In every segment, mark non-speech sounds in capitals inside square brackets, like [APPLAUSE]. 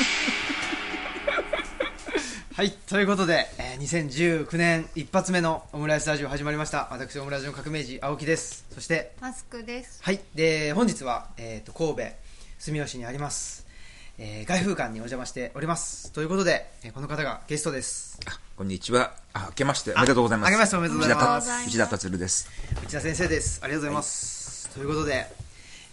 [LAUGHS] はいということで、えー、2019年一発目のオムライスラジオ始まりました。私オムライスの革命児青木です。そしてマスクです。はいで本日は、えーと、神戸住吉にあります、えー、外風館にお邪魔しております。ということで、えー、この方がゲストです。こんにちは。あ明けましておめでとうございます。明けましておめでとうございます。内田達です。内田先生です。ありがとうございます、はい、ということで、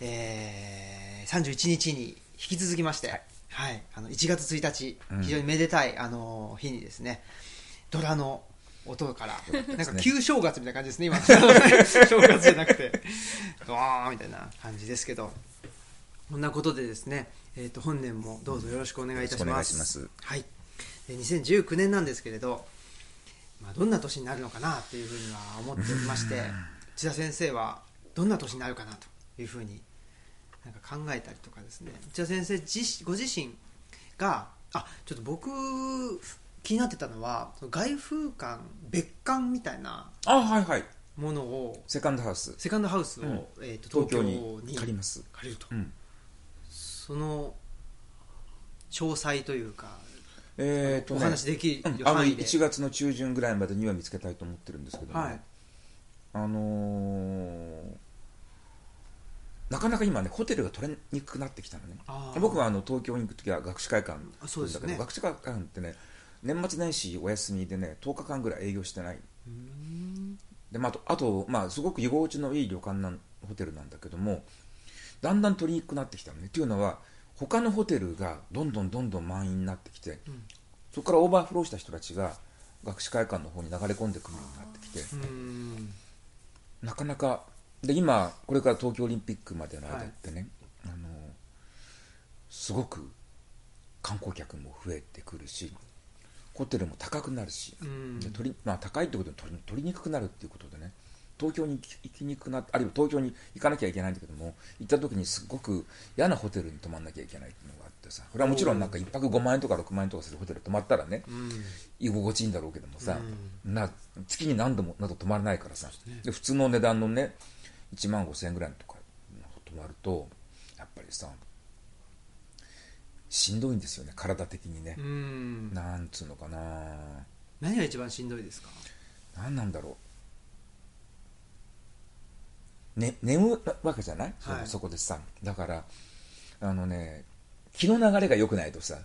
えー、31日に引き続きまして、はいはい、あの1月1日、非常にめでたいあの日にですねドラの音から、なんか旧正月みたいな感じですね、今。[LAUGHS] 正月じゃなくて、ドーンみたいな感じですけど、こんなことでですね、えー、と本年もどうぞよろしくお願いいたします。ます。はい、で2019年なんですけれど、まあ、どんな年になるのかなというふうには思っておりまして、内田先生はどんな年になるかなというふうになんか考えたりとかですね。内田先生自ご自身があちょっと僕気になってたのは外風館別館みたいなあはいはい。ものをセカンドハウス。セカンドハウスを、うん、えーと、東京に借ります。借りると、うん、その詳細というかえーと、ね、お話できる範囲で、うん、1月の中旬ぐらいまでには見つけたいと思ってるんですけど、ね、はい、あのーなかなか今ねホテルが取れにくくなってきたのね。僕はあの東京に行く時は学士会館だけど、ね、学士会館ってね年末年始お休みでね10日間ぐらい営業してない。で、まあ、あと、まあ、すごく居心地のいい旅館なんホテルなんだけどもだんだん取りにくくなってきたのね。っていうのは他のホテルがどんどんどんどん満員になってきて、うん、そこからオーバーフローした人たちが学士会館の方に流れ込んでくるようになってきてなかなかで今これから東京オリンピックまでの間ってね、はい、あのすごく観光客も増えてくるしホテルも高くなるし、うん、で取りまあ、高いってことで取り取りにくくなるっていうことでね東京に行きにくくなあるいは東京に行かなきゃいけないんだけども行った時にすごく嫌なホテルに泊まんなきゃいけないっていうのがあってさこれはもちろんなんか1泊5万円とか6万円とかするホテル泊まったらね、うん、居心地いいんだろうけどもさ、うん、な月に何度もなど泊まらないからさ、で普通の値段のね1万5000円ぐらいとか泊まるとやっぱりさしんどいんですよね体的にね。ん。なんつうのかな。何が一番しんどいですか？何なんだろう、ね、眠るわけじゃない、はい、そこでさ。だからあのね気の流れが良くないとさ、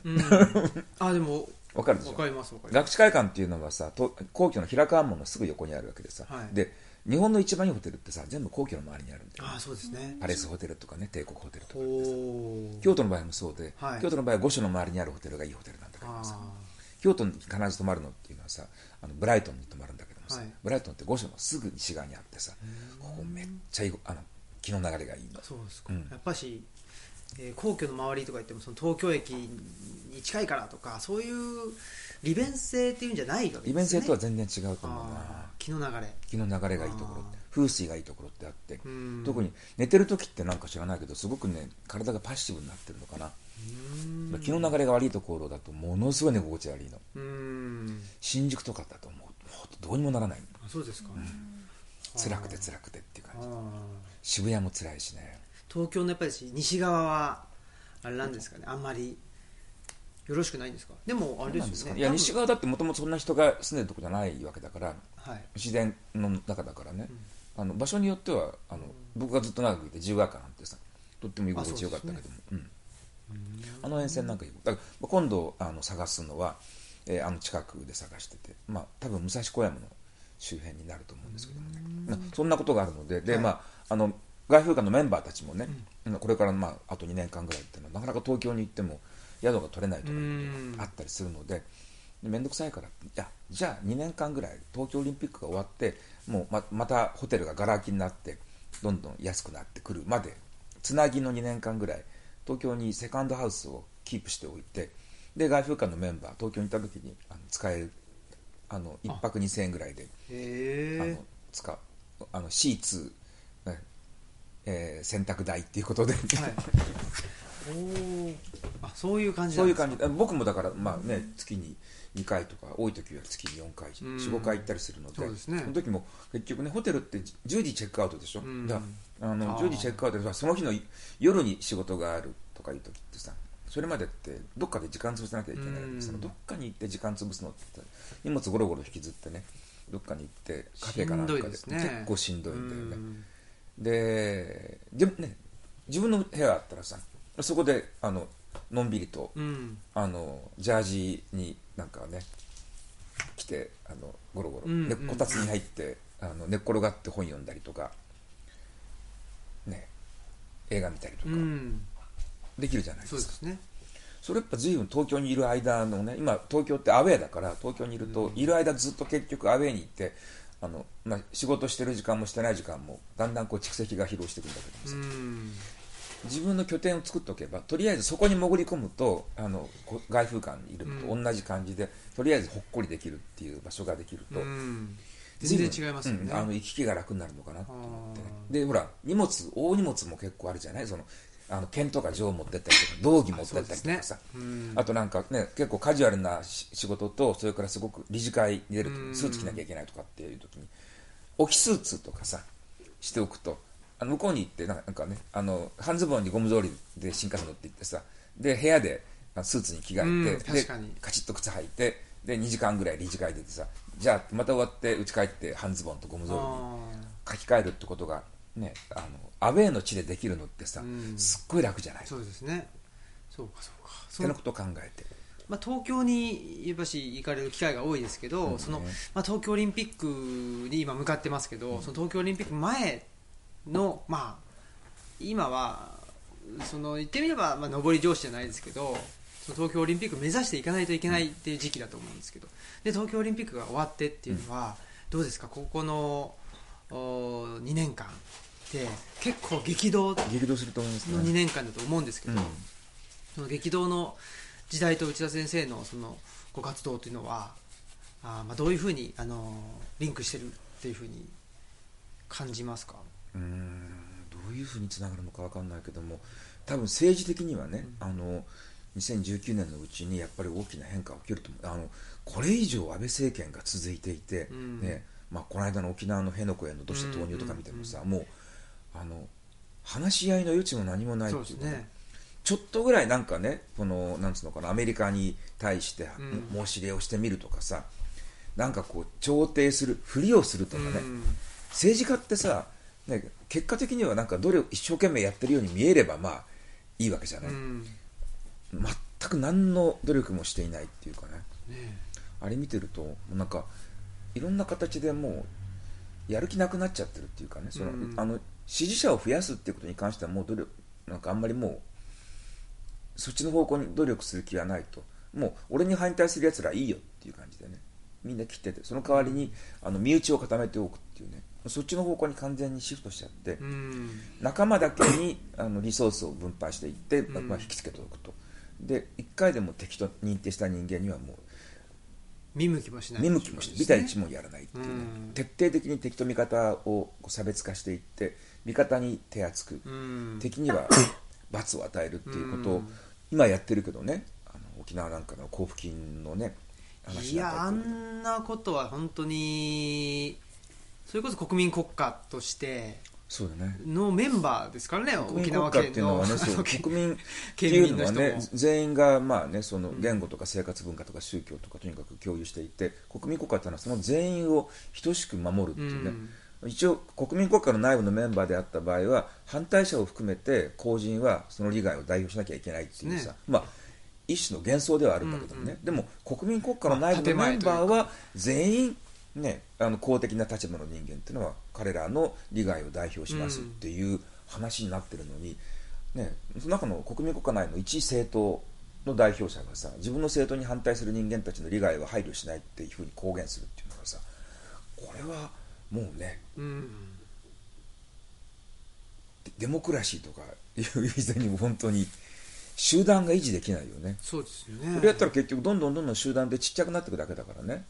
あでも [LAUGHS] 分かるでしょ？分かります学士会館っていうのはさ皇居の平川門のすぐ横にあるわけでさ、はい、で日本の一番いいホテルってさ全部皇居の周りにあるんだよ、あそうですね。パレスホテルとかね帝国ホテルとか。京都の場合もそうで、はい、京都の場合は御所の周りにあるホテルがいいホテルなんだけどさ京都に必ず泊まるのっていうのはさあのブライトンに泊まるんだけどもさ、はい、ブライトンって御所のすぐ西側にあってさここめっちゃいいあの気の流れがいいの。そうですか、うん、やっぱし、えー、皇居の周りとか言ってもその東京駅に近いからとかそういう利便性っていうんじゃないわけですね。利便性とは全然違うと思うな。気の流れ。気の流れがいいところって。風水がいいところってあって。特に寝てる時ってなんか知らないけどすごくね体がパッシブになってるのかな。気の流れが悪いところだとものすごい寝心地悪いの。新宿とかだともうどうにもならないそうですか、うん、辛くて辛くてっていう感じ。渋谷も辛いしね。東京のやっぱり西側はあれなんですかね。あんまりよろしくないんですか？でもあれですよね。いや西側だってもともとそんな人が住んでるとこじゃないわけだから、はい、自然の中だからね、うん、あの場所によってはあの、僕がずっと長くいて自由が丘なんてさとっても居心地よかったけども、ね、うん、あの沿線なんかだから今度あの探すのは、えー、あの近くで探しててまあ多分武蔵小山の周辺になると思うんですけどもねそんなことがあるのでで、はい、まああの外風館のメンバーたちもね、うん、これから、まあ、あと2年間ぐらいっていうのはなかなか東京に行っても宿が取れないとかあったりするので面倒くさいからいやじゃあ2年間ぐらい東京オリンピックが終わってもうままたホテルががら空きになってどんどん安くなってくるまでつなぎの2年間ぐらい東京にセカンドハウスをキープしておいてで外風館のメンバー東京に行った時にあの使えるあの1泊2000円ぐらいであの使うあのシーツ、えー、洗濯代っていうことで、はいあそういう感じそういう感じ。僕もだからまあね月に2回とか多い時は月に4回45回行ったりするのでね、その時も結局ねホテルって10時チェックアウトでしょ？だあの10時チェックアウトでその日の夜に仕事があるとかいう時ってさそれまでってどっかで時間潰さなきゃいけないん。ですどっかに行って時間潰すのって荷物ゴロゴロ引きずってねどっかに行ってカフェかなんかで、ね、結構しんどいんだよね。ででね自分の部屋あったらさそこであののんびりと、うん、あのジャージになんかね来てあのゴロゴロ、うんうん、こたつに入ってあの寝っ転がって本読んだりとか、ね、映画見たりとか、できるじゃないですか。そうですね。それやっぱ随分東京にいる間のね今東京ってアウェーだから東京にいると、いる間ずっと結局アウェーに行ってあの、まあ、仕事してる時間もしてない時間もだんだんこう蓄積が疲労してくるんだけどもさ自分の拠点を作っておけばとりあえずそこに潜り込むとあの外風館にいると同じ感じで、とりあえずほっこりできるっていう場所ができると、全然違いますよね、うん、あの行き来が楽になるのかなと思って、ね、でほら荷物大荷物も結構あるじゃない？そのあの剣とか錠を持ってったりとか道着持ってったりとかさ。あ、ね。あとなんかね結構カジュアルな仕事とそれからすごく理事会に出るとスーツ着なきゃいけないとかっていう時に置きスーツとかさしておくとあの向こうに行ってなんかねあの半ズボンにゴム草履で新幹線乗って行ってさで部屋でスーツに着替えて、でカチッと靴履いてで2時間ぐらい理事会出てさじゃあまた終わって家帰って半ズボンとゴム草履に書き換えるってことがねあのアウェーの地でできるのってさ、すっごい楽じゃない？そうですね。そうかそうか。そのことを考えて。まあ、東京にやっぱし行かれる機会が多いですけど、そのまあ、東京オリンピックに今向かってますけど、その東京オリンピック前の、まあ、今はその言ってみれば、まあ、上り調子じゃないですけどその東京オリンピック目指していかないといけないっていう時期だと思うんですけど。で東京オリンピックが終わってっていうのは、どうですか？ここの2年間って結構激動激動すると思います、ね、の2年間だと思うんですけど、うん、その激動の時代と内田先生のそのご活動というのはあまあどういうふうにあのリンクしてるっていうふうに感じますか？うんどういうふうにつながるのか分かんないけども多分政治的にはね、うん、あの2019年のうちにやっぱり大きな変化が起きると思う。あのこれ以上安倍政権が続いていて、うん、ねまあ、この間の沖縄の辺野古への土砂投入とか見てもさ、もうあの話し合いの余地も何もないっていうか、ね、ちょっとぐらいなんかねこのなんつうのかなアメリカに対して申し入れをしてみるとかさ、うん、なんかこう調停するふりをするとかね、うん、政治家ってさね、結果的にはなんか努力一生懸命やってるように見えればまあいいわけじゃない、うん、全く何の努力もしていないっていうかね、ね、あれ見てるとなんかいろんな形でもうやる気なくなっちゃってるっていうかね。その、うん、あの支持者を増やすっていうことに関してはもう努力なんかあんまりもうそっちの方向に努力する気はないと。もう俺に反対するやつらいいよっていう感じでね。みんな切っててその代わりにあの身内を固めておくっていうねそっちの方向に完全にシフトしちゃって、仲間だけにあのリソースを分配していって、まあ、引きつけておくと。で1回でも敵と認定した人間にはもう見向きもしない、見向きもしない、ね、対一問やらないっていうね、徹底的に敵と味方を差別化していって味方に手厚く、敵には罰を与えるっていうことを今やってるけどねあの沖縄なんかの交付金のねいやあんなことは本当にそれこそ国民国家としてそうだね。のメンバーですからね沖縄県の [LAUGHS] 国民っていうのはね全員がまあねその言語とか生活文化とか宗教とかとにかく共有していて国民国家っていうのはその全員を等しく守るっていうね、うん、一応国民国家の内部のメンバーであった場合は反対者を含めて公人はその利害を代表しなきゃいけないっていうさ、ね、まあ一種の幻想ではあるんだけどね、うんうん、でも国民国家の内部のメンバーは全員ね、あの公的な立場の人間っていうのは彼らの利害を代表しますっていう話になってるのに、ね、その中の国民国家内の一政党の代表者がさ自分の政党に反対する人間たちの利害を配慮しないっていうふうに公言するっていうのがさこれはもうね、うん、デモクラシーとかいう以前に本当に集団が維持できないよね。そうですよね。それやったら結局どんどんどんどん集団でちっちゃくなっていくだけだからね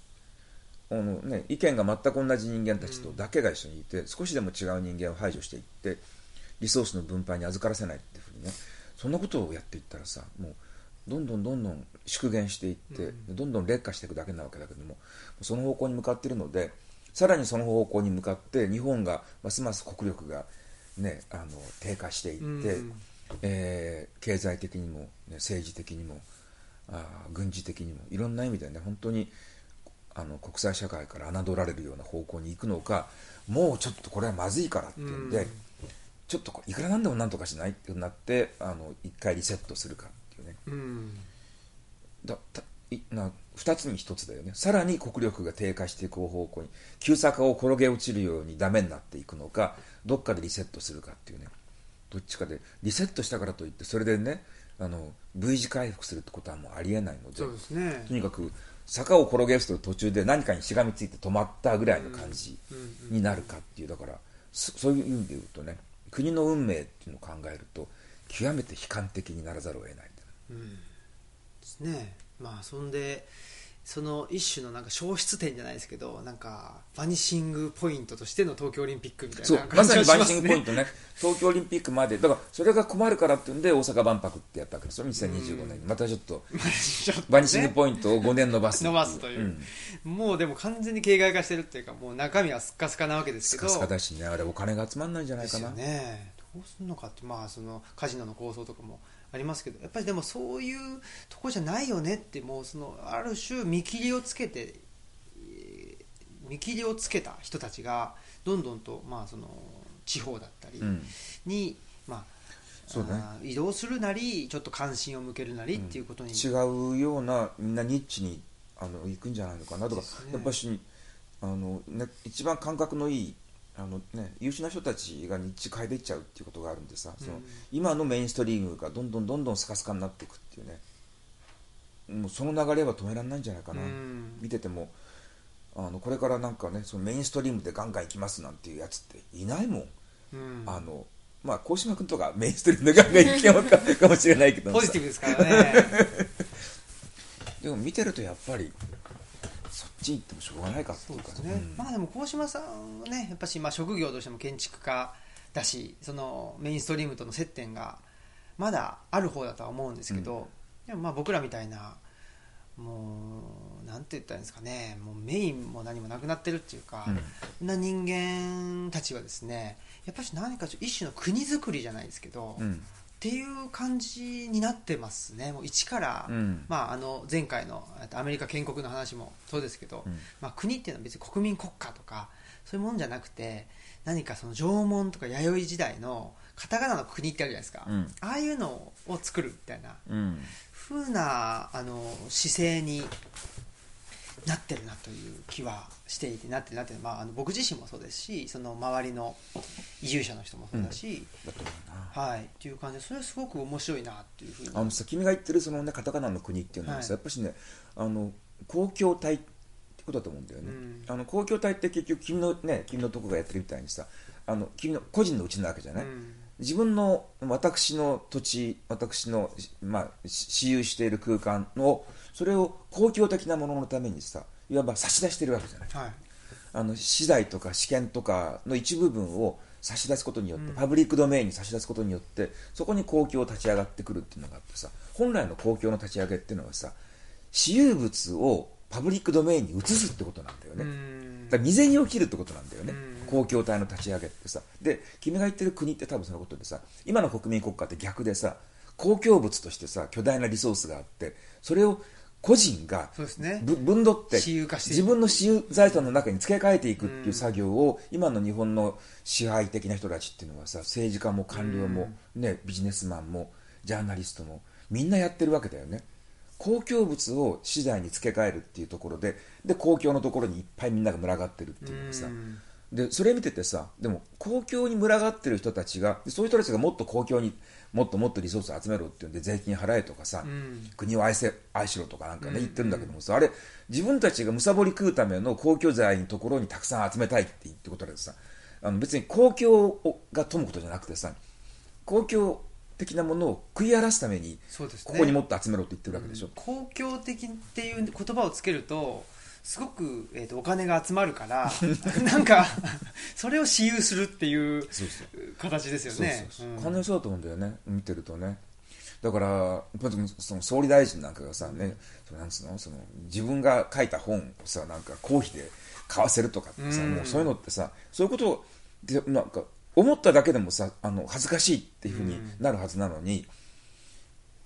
あのね、意見が全く同じ人間たちとだけが一緒にいて、少しでも違う人間を排除していってリソースの分配に預からせないっていうふうにねそんなことをやっていったらさもうどんどんどんどん縮減していって、どんどん劣化していくだけなわけだけどもその方向に向かっているのでさらにその方向に向かって日本がますます国力が、ね、あの低下していって、えー、経済的にも、ね、政治的にもあ軍事的にもいろんな意味でね本当にあの国際社会から侮られるような方向に行くのかもうちょっとこれはまずいからっていうんで、うん、ちょっといくらなんでもなんとかしないってなってあの一回リセットするかっていうね、うん、だいな2つに1つだよね。さらに国力が低下していく方向に急坂を転げ落ちるようにダメになっていくのかどっかでリセットするかっていうね。どっちかでリセットしたからといってそれでねあの V 字回復するってことはもうありえないので、ね、とにかく坂を転げ落ちてる途中で何かにしがみついて止まったぐらいの感じになるかっていうだからそういう意味で言うとね国の運命っていうのを考えると極めて悲観的にならざるを得ない、うん、ですね。まあそんでその一種のなんか消失点じゃないですけどなんかバニシングポイントとしての東京オリンピックみたいなまさにバニシングポイントね。東京オリンピックまで。だからそれが困るからっていうんで大阪万博ってやったわけですよ。2025年に。またちょっとバニシングポイントを5年伸ばす。伸ばすという、うん、もうでも完全に形骸化してるっていうかもう中身はスッカスカなわけですけど。スカスカだしね。あれお金が集まらないんじゃないかな。ね。どうするのかって。まあそのカジノの構想とかもありますけどやっぱりでもそういうとこじゃないよねってもうそのある種見切りをつけて見切りをつけた人たちがどんどんと、まあ、その地方だったりに、うん、まあそうね、移動するなりちょっと関心を向けるなりっていうことに、うん、違うようなみんなニッチにあの行くんじゃないのかなとか、ね、やっぱしあの、ね、一番感覚のいいあのね、優秀な人たちが日中変えていっちゃうっていうことがあるんでさ、うん、その今のメインストリームがどんどんどんどんスカスカになっていくっていうねもうその流れは止められないんじゃないかな、うん、見ててもあのこれからなんかねそのメインストリームでガンガン行きますなんていうやつっていないもん、うん、あのまあ鴻島君とかメインストリームでガンガン行きようかかもしれないけどポジティブですからねでも見てるとやっぱりち行ってもしょうがないかそうですね、うん、まあでも鴻島さんはねやっぱしまあ職業としても建築家だしそのメインストリームとの接点がまだある方だとは思うんですけど、うん、でもまあ僕らみたいなもうなんて言ったらいいんですかね。もうメインも何もなくなってるっていうか、うん、な人間たちはですねやっぱり何か一種の国づくりじゃないですけど、うんっていう感じになってますね、もう一から、うん、まあ、あの前回のアメリカ建国の話もそうですけど、うん、まあ、国っていうのは別に国民国家とかそういうもんじゃなくて何かその縄文とか弥生時代のカタカナの国ってあるじゃないですか、うん、ああいうのを作るみたいな、うん、ふうなあの姿勢になってるなという気はしていてなってるなってまあ、あの僕自身もそうですしその周りの移住者の人もそうだし、うん、だはい。っていう感じでそれはすごく面白いなっていうふうに。あのさ君が言ってるその、ね、カタカナの国っていうのはさ、はい、やっぱしねあの公共体ってことだと思うんだよね、うん、あの公共体って結局君のね君のとこがやってるみたいにさあの君の個人のうちなわけじゃない、うん。自分の私の土地私の、まあ、私有している空間をそれを公共的なもののためにさいわば差し出してるわけじゃない、はい、あの資材とか試験とかの一部分を差し出すことによって、うん、パブリックドメインに差し出すことによってそこに公共立ち上がってくるっていうのがあってさ本来の公共の立ち上げっていうのはさ私有物をパブリックドメインに移すってことなんだよね、だ未然に起きるってことなんだよね、公共体の立ち上げってさ。で君が言ってる国って多分そのことでさ今の国民国家って逆でさ公共物としてさ巨大なリソースがあってそれを個人が分取って自分の私有財産の中に付け替えていくっていう作業を今の日本の支配的な人たちっていうのはさ政治家も官僚も、ね、ビジネスマンもジャーナリストもみんなやってるわけだよね。公共物を資材に付け替えるっていうところでで公共のところにいっぱいみんなが群がってるっていうのがさでそれ見ててさでも公共に群がってる人たちがそういう人たちがもっと公共にもっともっとリソース集めろって言うんで税金払えとかさ、うん、国を愛せ愛しろとかなんかね、言ってるんだけどもさ、あれ自分たちがむさぼり食うための公共財のところにたくさん集めたいって言ってことでさあの別に公共が富むことじゃなくてさ公共的なものを食い荒らすために、ここにもっと集めろって言ってるわけでしょ、うん、公共的っていう言葉をつけるとすごく、えーと、お金が集まるから [LAUGHS] なんかそれを私有するっていう形ですよね。完全にそう。だと思うんだよね。見てるとね。だからその総理大臣なんかがさ、ね、そのなんつうの？その自分が書いた本をさなんか公費で買わせるとかってさ、うん、もうそういうのってさそういうことでなんか思っただけでもさあの恥ずかしいっていうふうになるはずなのに、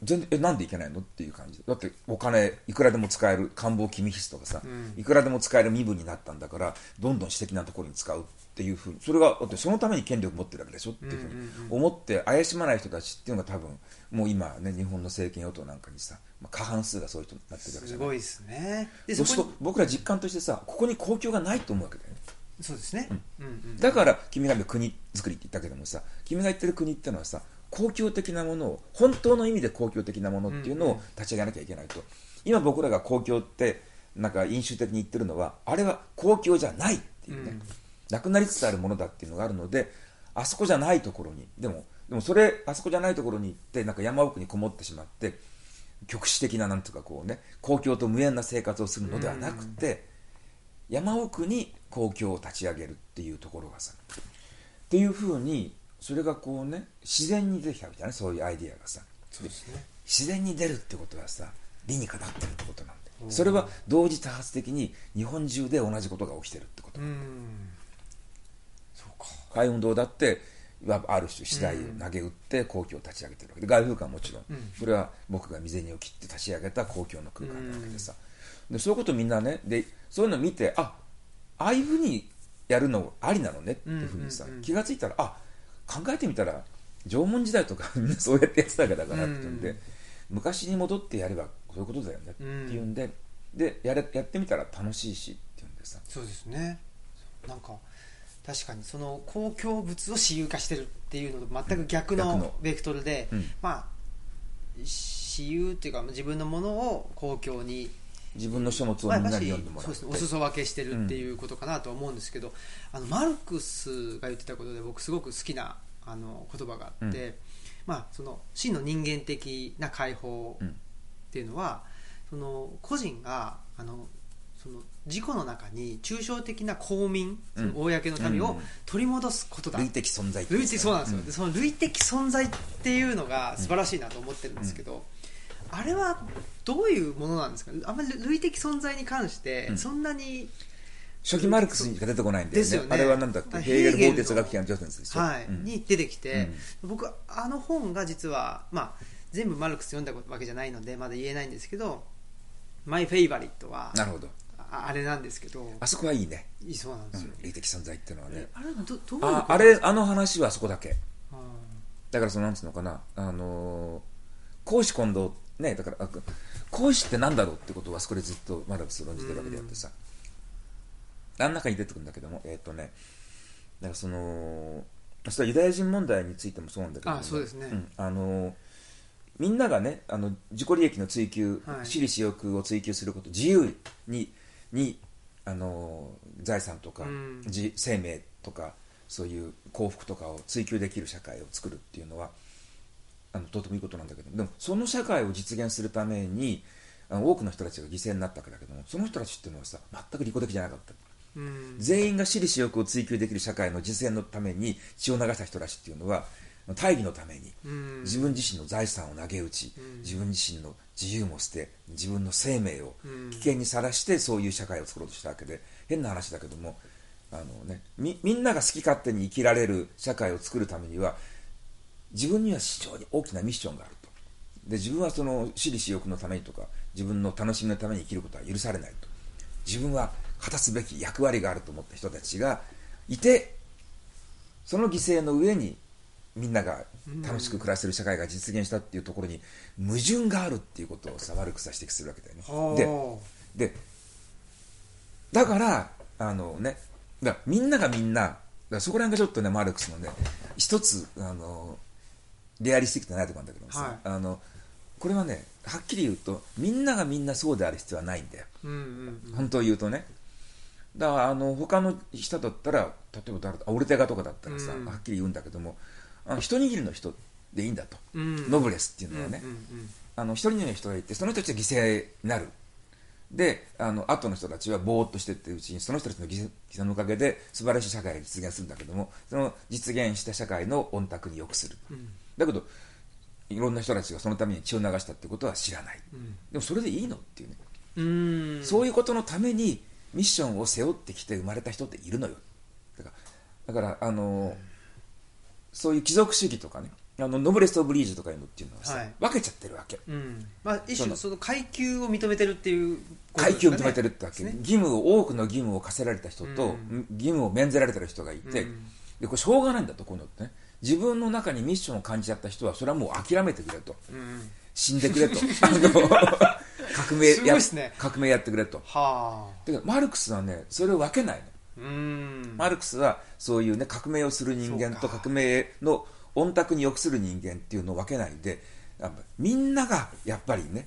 全然えなんでいけないの？っていう感じ。だってお金いくらでも使える官房機密室とかさ、いくらでも使える身分になったんだからどんどん私的なところに使うっていうふうにそれがだってそのために権力持ってるわけでしょ？っていうふうに思って怪しまない人たちっていうのが多分もう今ね日本の政権与党なんかにさ、まあ、過半数がそういう人になってるわけじゃない。すごいですね。でそうすると僕ら実感としてさここに公共がないと思うわけだよね。そうですね、うん。うんうん、だから君が国作りって言ったけどもさ君が言ってる国ってのはさ公共的なものを本当の意味で公共的なものっていうのを立ち上げなきゃいけないと、今僕らが公共ってなんか飲酒的に言ってるのはあれは公共じゃないっていうね、うん、なくなりつつあるものだっていうのがあるのであそこじゃないところにでもでもそれあそこじゃないところに行ってなんか山奥にこもってしまって局地的ななんていうかこうね公共と無縁な生活をするのではなくて、うん、山奥に公共を立ち上げるっていうところがさっていうふうにそれがこうね自然に出てきたみたいなそういうアイディアがさ。そうです、ね、自然に出るってことはさ理にかなってるってことなんでそれは同時多発的に日本中で同じことが起きてるってこと。なん。そうか。海運動だってある種次第を投げ打って公共を立ち上げてるわけで。外風館はもちろん、それは僕が未然を切って立ち上げた公共の空間なわけでさ。でそういうことみんなねでそういうのを見てあああいうふうにやるのありなのねっていうふうにさ、気が付いたらあ考えてみたら縄文時代とか [LAUGHS] みんなそうやってやってたわけだからっていうんで、うん、昔に戻ってやればそういうことだよねっていうんで、でやれやってみたら楽しいしっていうんでさ。そうですね。なんか確かにその公共物を私有化してるっていうのと全く逆のベクトルで、うん、まあ私有っていうか自分のものを公共に自分の書物をみんなに読んでもらって、まあ、お裾分けしてるっていうことかなと思うんですけど、うん、あのマルクスが言ってたことで僕すごく好きなあの言葉があって、うん、まあ、その真の人間的な解放っていうのは、その個人があのその事故の中に抽象的な公民、その公の民を取り戻すことだ、類的存在類的そうなんですよ、でその類的存在っていうのが素晴らしいなと思ってるんですけど、あれはどういうものなんですか？あんまり類的存在に関してそんなに、初期マルクスにしか出てこないんだよね、ね、あれはなんだっけ？ヘーゲル法哲学的な上説でしょ、はい、うん、に出てきて、うん、僕あの本が実は、まあ、全部マルクス読んだわけじゃないのでまだ言えないんですけど「マイ・フェイバリットは」なるほど。あれなんですけどあそこはいいね。いいそうなんですよ、うん、類的存在っていうのはね。あれどどうああれあの話はそこだけ。だからそのなんつうのかな？あのー、公私混同ねだから公私って何だろうってことはそこでずっとマルクス論じてるわけであってさ、あん中に出てくるんだけどもえっ、ー、とねだからそのそれはユダヤ人問題についてもそうなんだけど、あそうですね、うん、あのみんながねあの自己利益の追求、はい、私利私欲を追求すること自由ににあの財産とか、うん、生命とかそういう幸福とかを追求できる社会を作るっていうのはあのとてもいいことなんだけどでもその社会を実現するためにあの多くの人たちが犠牲になったわけだけどもその人たちっていうのはさ全く利己的じゃなかった、うん、全員が私利私欲を追求できる社会の実現のために血を流した人たちっていうのは大義のために、自分自身の財産を投げ打ち、自分自身の自由も捨て自分の生命を危険にさらしてそういう社会を作ろうとしたわけで変な話だけどもあの、ね、みみんなが好き勝手に生きられる社会を作るためには自分には非常に大きなミッションがあると。で自分はその私利私欲のためにとか自分の楽しみのために生きることは許されないと。自分は果たすべき役割があると思った人たちがいてその犠牲の上にみんなが楽しく暮らせる社会が実現したっていうところに矛盾があるっていうことをさ悪くさ指摘するわけだよね。ででだからあのねだみんながみんなだそこら辺がちょっとねマルクスのね一つあのリアリスティックじゃないところなんだけどさ、はい、あのこれはねはっきり言うとみんながみんなそうである必要はないんだよ、うんうんうん、本当を言うとね。だからあの他の人だったら例えば誰オルテガとかだったらさ、うん、はっきり言うんだけどもあの一握りの人でいいんだと、うん、ノブレスっていうのはね、うんうんうん、あの一人の人がいてその人たちが犠牲になる。であの後の人たちはぼーっとしてってるうちにその人たちの犠牲のおかげで素晴らしい社会が実現するんだけどもその実現した社会の御託に良くする、うん、だけどいろんな人たちがそのために血を流したってことは知らない、うん、でもそれでいいのっていうね。うん。そういうことのためにミッションを背負ってきて生まれた人っているのよ。だからだからあの、そういう貴族主義とかねあのノブレス・オブリージュとかいうのっていうのはさ、はい、分けちゃってるわけ、うん。まあ、一種その階級を認めてるっていう、ね、階級を認めてるってわけ、ね、義務を多くの義務を課せられた人と、うん、義務を免ぜられてる人がいて、うん、でこれしょうがないんだとこういうのってね自分の中にミッションを感じちゃった人はそれはもう諦めてくれと、うん、死んでくれと。[LAUGHS] 革命や、ね、革命やってくれと。はあ。だからマルクスはねそれを分けないの。マルクスはそういうね革命をする人間と革命の御託に欲する人間っていうのを分けないでみんながやっぱりね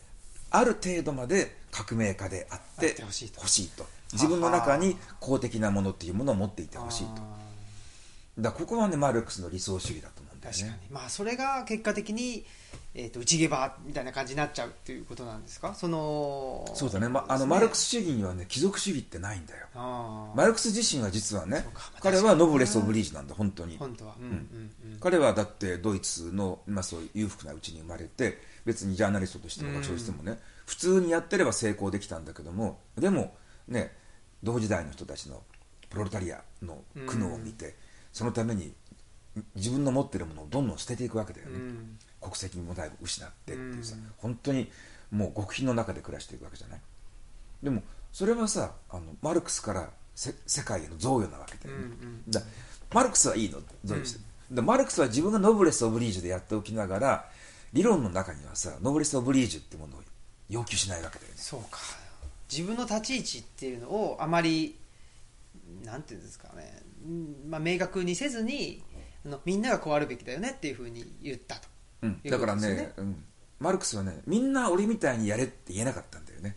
ある程度まで革命家であってほしいと。自分の中に公的なものっていうものを持っていてほしいとだここはねマルクスの理想主義だと思うんだよね。確かに。まあそれが結果的にえーと、内毛場みたいな感じになっちゃうっていうことなんですか？そのそうだね、ま、あのマルクス主義にはね貴族主義ってないんだよ。マルクス自身は実はね彼はノブレス・オブリージュなんだ本当に。本当は、うんうん。うん、彼はだってドイツの、まあ、そういう裕福なうちに生まれて別にジャーナリストとしても学者としてもね、うん、普通にやってれば成功できたんだけどもでもね同時代の人たちのプロレタリアの苦悩を見て、うん、そのために自分の持ってるものをどんどん捨てていくわけだよね、うん。国籍もだいぶ失ってっていうさ、うん、本当にもう極貧の中で暮らしていくわけじゃない。でもそれはさあのマルクスから世界への贈与なわけだよね、うんうん、だマルクスはいいの贈与して、うん、でマルクスは自分がノブレス・オブリージュでやっておきながら理論の中にはさノブレス・オブリージュってものを要求しないわけだよね。そうか。自分の立ち位置っていうのをあまりなんていうんですかね、まあ、明確にせずにあのみんながこうあるべきだよねっていうふうに言ったと。うん、だからね、うん、マルクスはねみんな俺みたいにやれって言えなかったんだよね。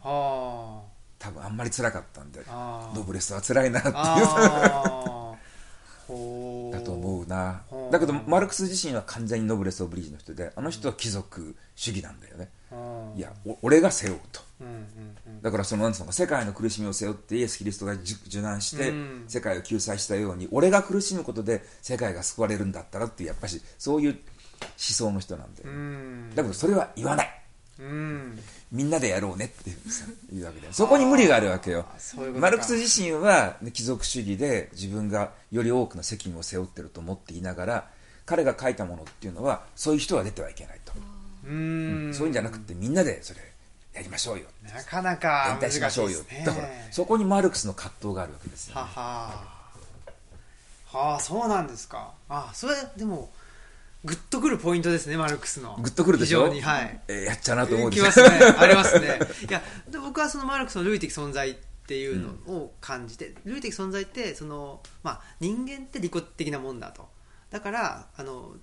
はあ多分あんまり辛かったんでノブレスは辛いなっていう。だと思うな。だけどマルクス自身は完全にノブレス・オブリージュの人であの人は貴族主義なんだよね。いや俺が背負うと、だからそのなんつうのか世界の苦しみを背負ってイエス・キリストが受難して、世界を救済したように俺が苦しむことで世界が救われるんだったらってやっぱしそういう想の人なんでだけどそれは言わない。みんなでやろうねっていうわけでそこに無理があるわけよ。マルクス自身は、ね、貴族主義で自分がより多くの責務を背負ってると思っていながら彼が書いたものっていうのはそういう人は出てはいけないと。うん、そういうんじゃなくてみんなでそれやりましょうよなかなか連帯しましょうよ、だからそこにマルクスの葛藤があるわけですよ、ね、はははあそうなんですかあそれでもグッとくるポイントですね、マルクスの。グッとくるでしょ？非常に、はい。えー、やっちゃうなと思うんですきますね。[LAUGHS] ありますね。いや、で僕はそのマルクスの類的存在っていうのを感じて、うん、類的存在って、その、まあ、人間って利己的なもんだと。だから、あの、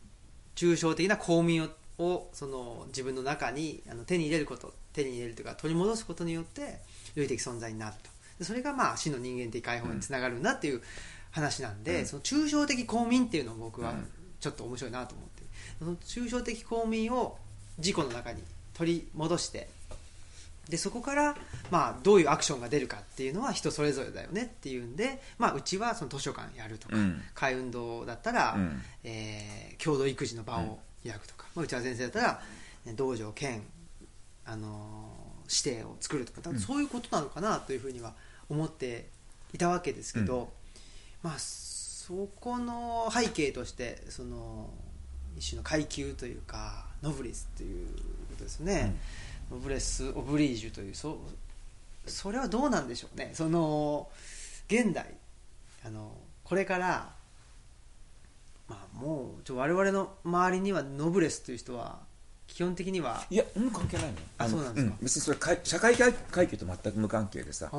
抽象的な公民を、をその自分の中にあの手に入れること、手に入れるというか、取り戻すことによって、類的存在になると。それが、まあ、真の人間的解放につながるんだっていう話なんで、うん、その抽象的公民っていうのを僕は、ちょっと面白いなと思って。その抽象的公民を事故の中に取り戻してでそこから、まあ、どういうアクションが出るかっていうのは人それぞれだよねっていうんで、まあ、うちはその図書館やるとか、うん、会運動だったら、うん、えー、共同育児の場を開くとか、うん、まあ、内田先生だったら、道場兼、あのー、指定を作るとかそういうことなのかなというふうには思っていたわけですけど、まあ、そこの背景としてその一種の階級というかノブレスということですね、うん、ノブレス・オブリージュというそそれはどうなんでしょうね。その現代あのこれからまあもうちょ我々の周りにはノブレスという人は基本的にはいや、うん、関係ないの。あそうなんですか、うん、別にそれ社会階級と全く無関係でさ。だか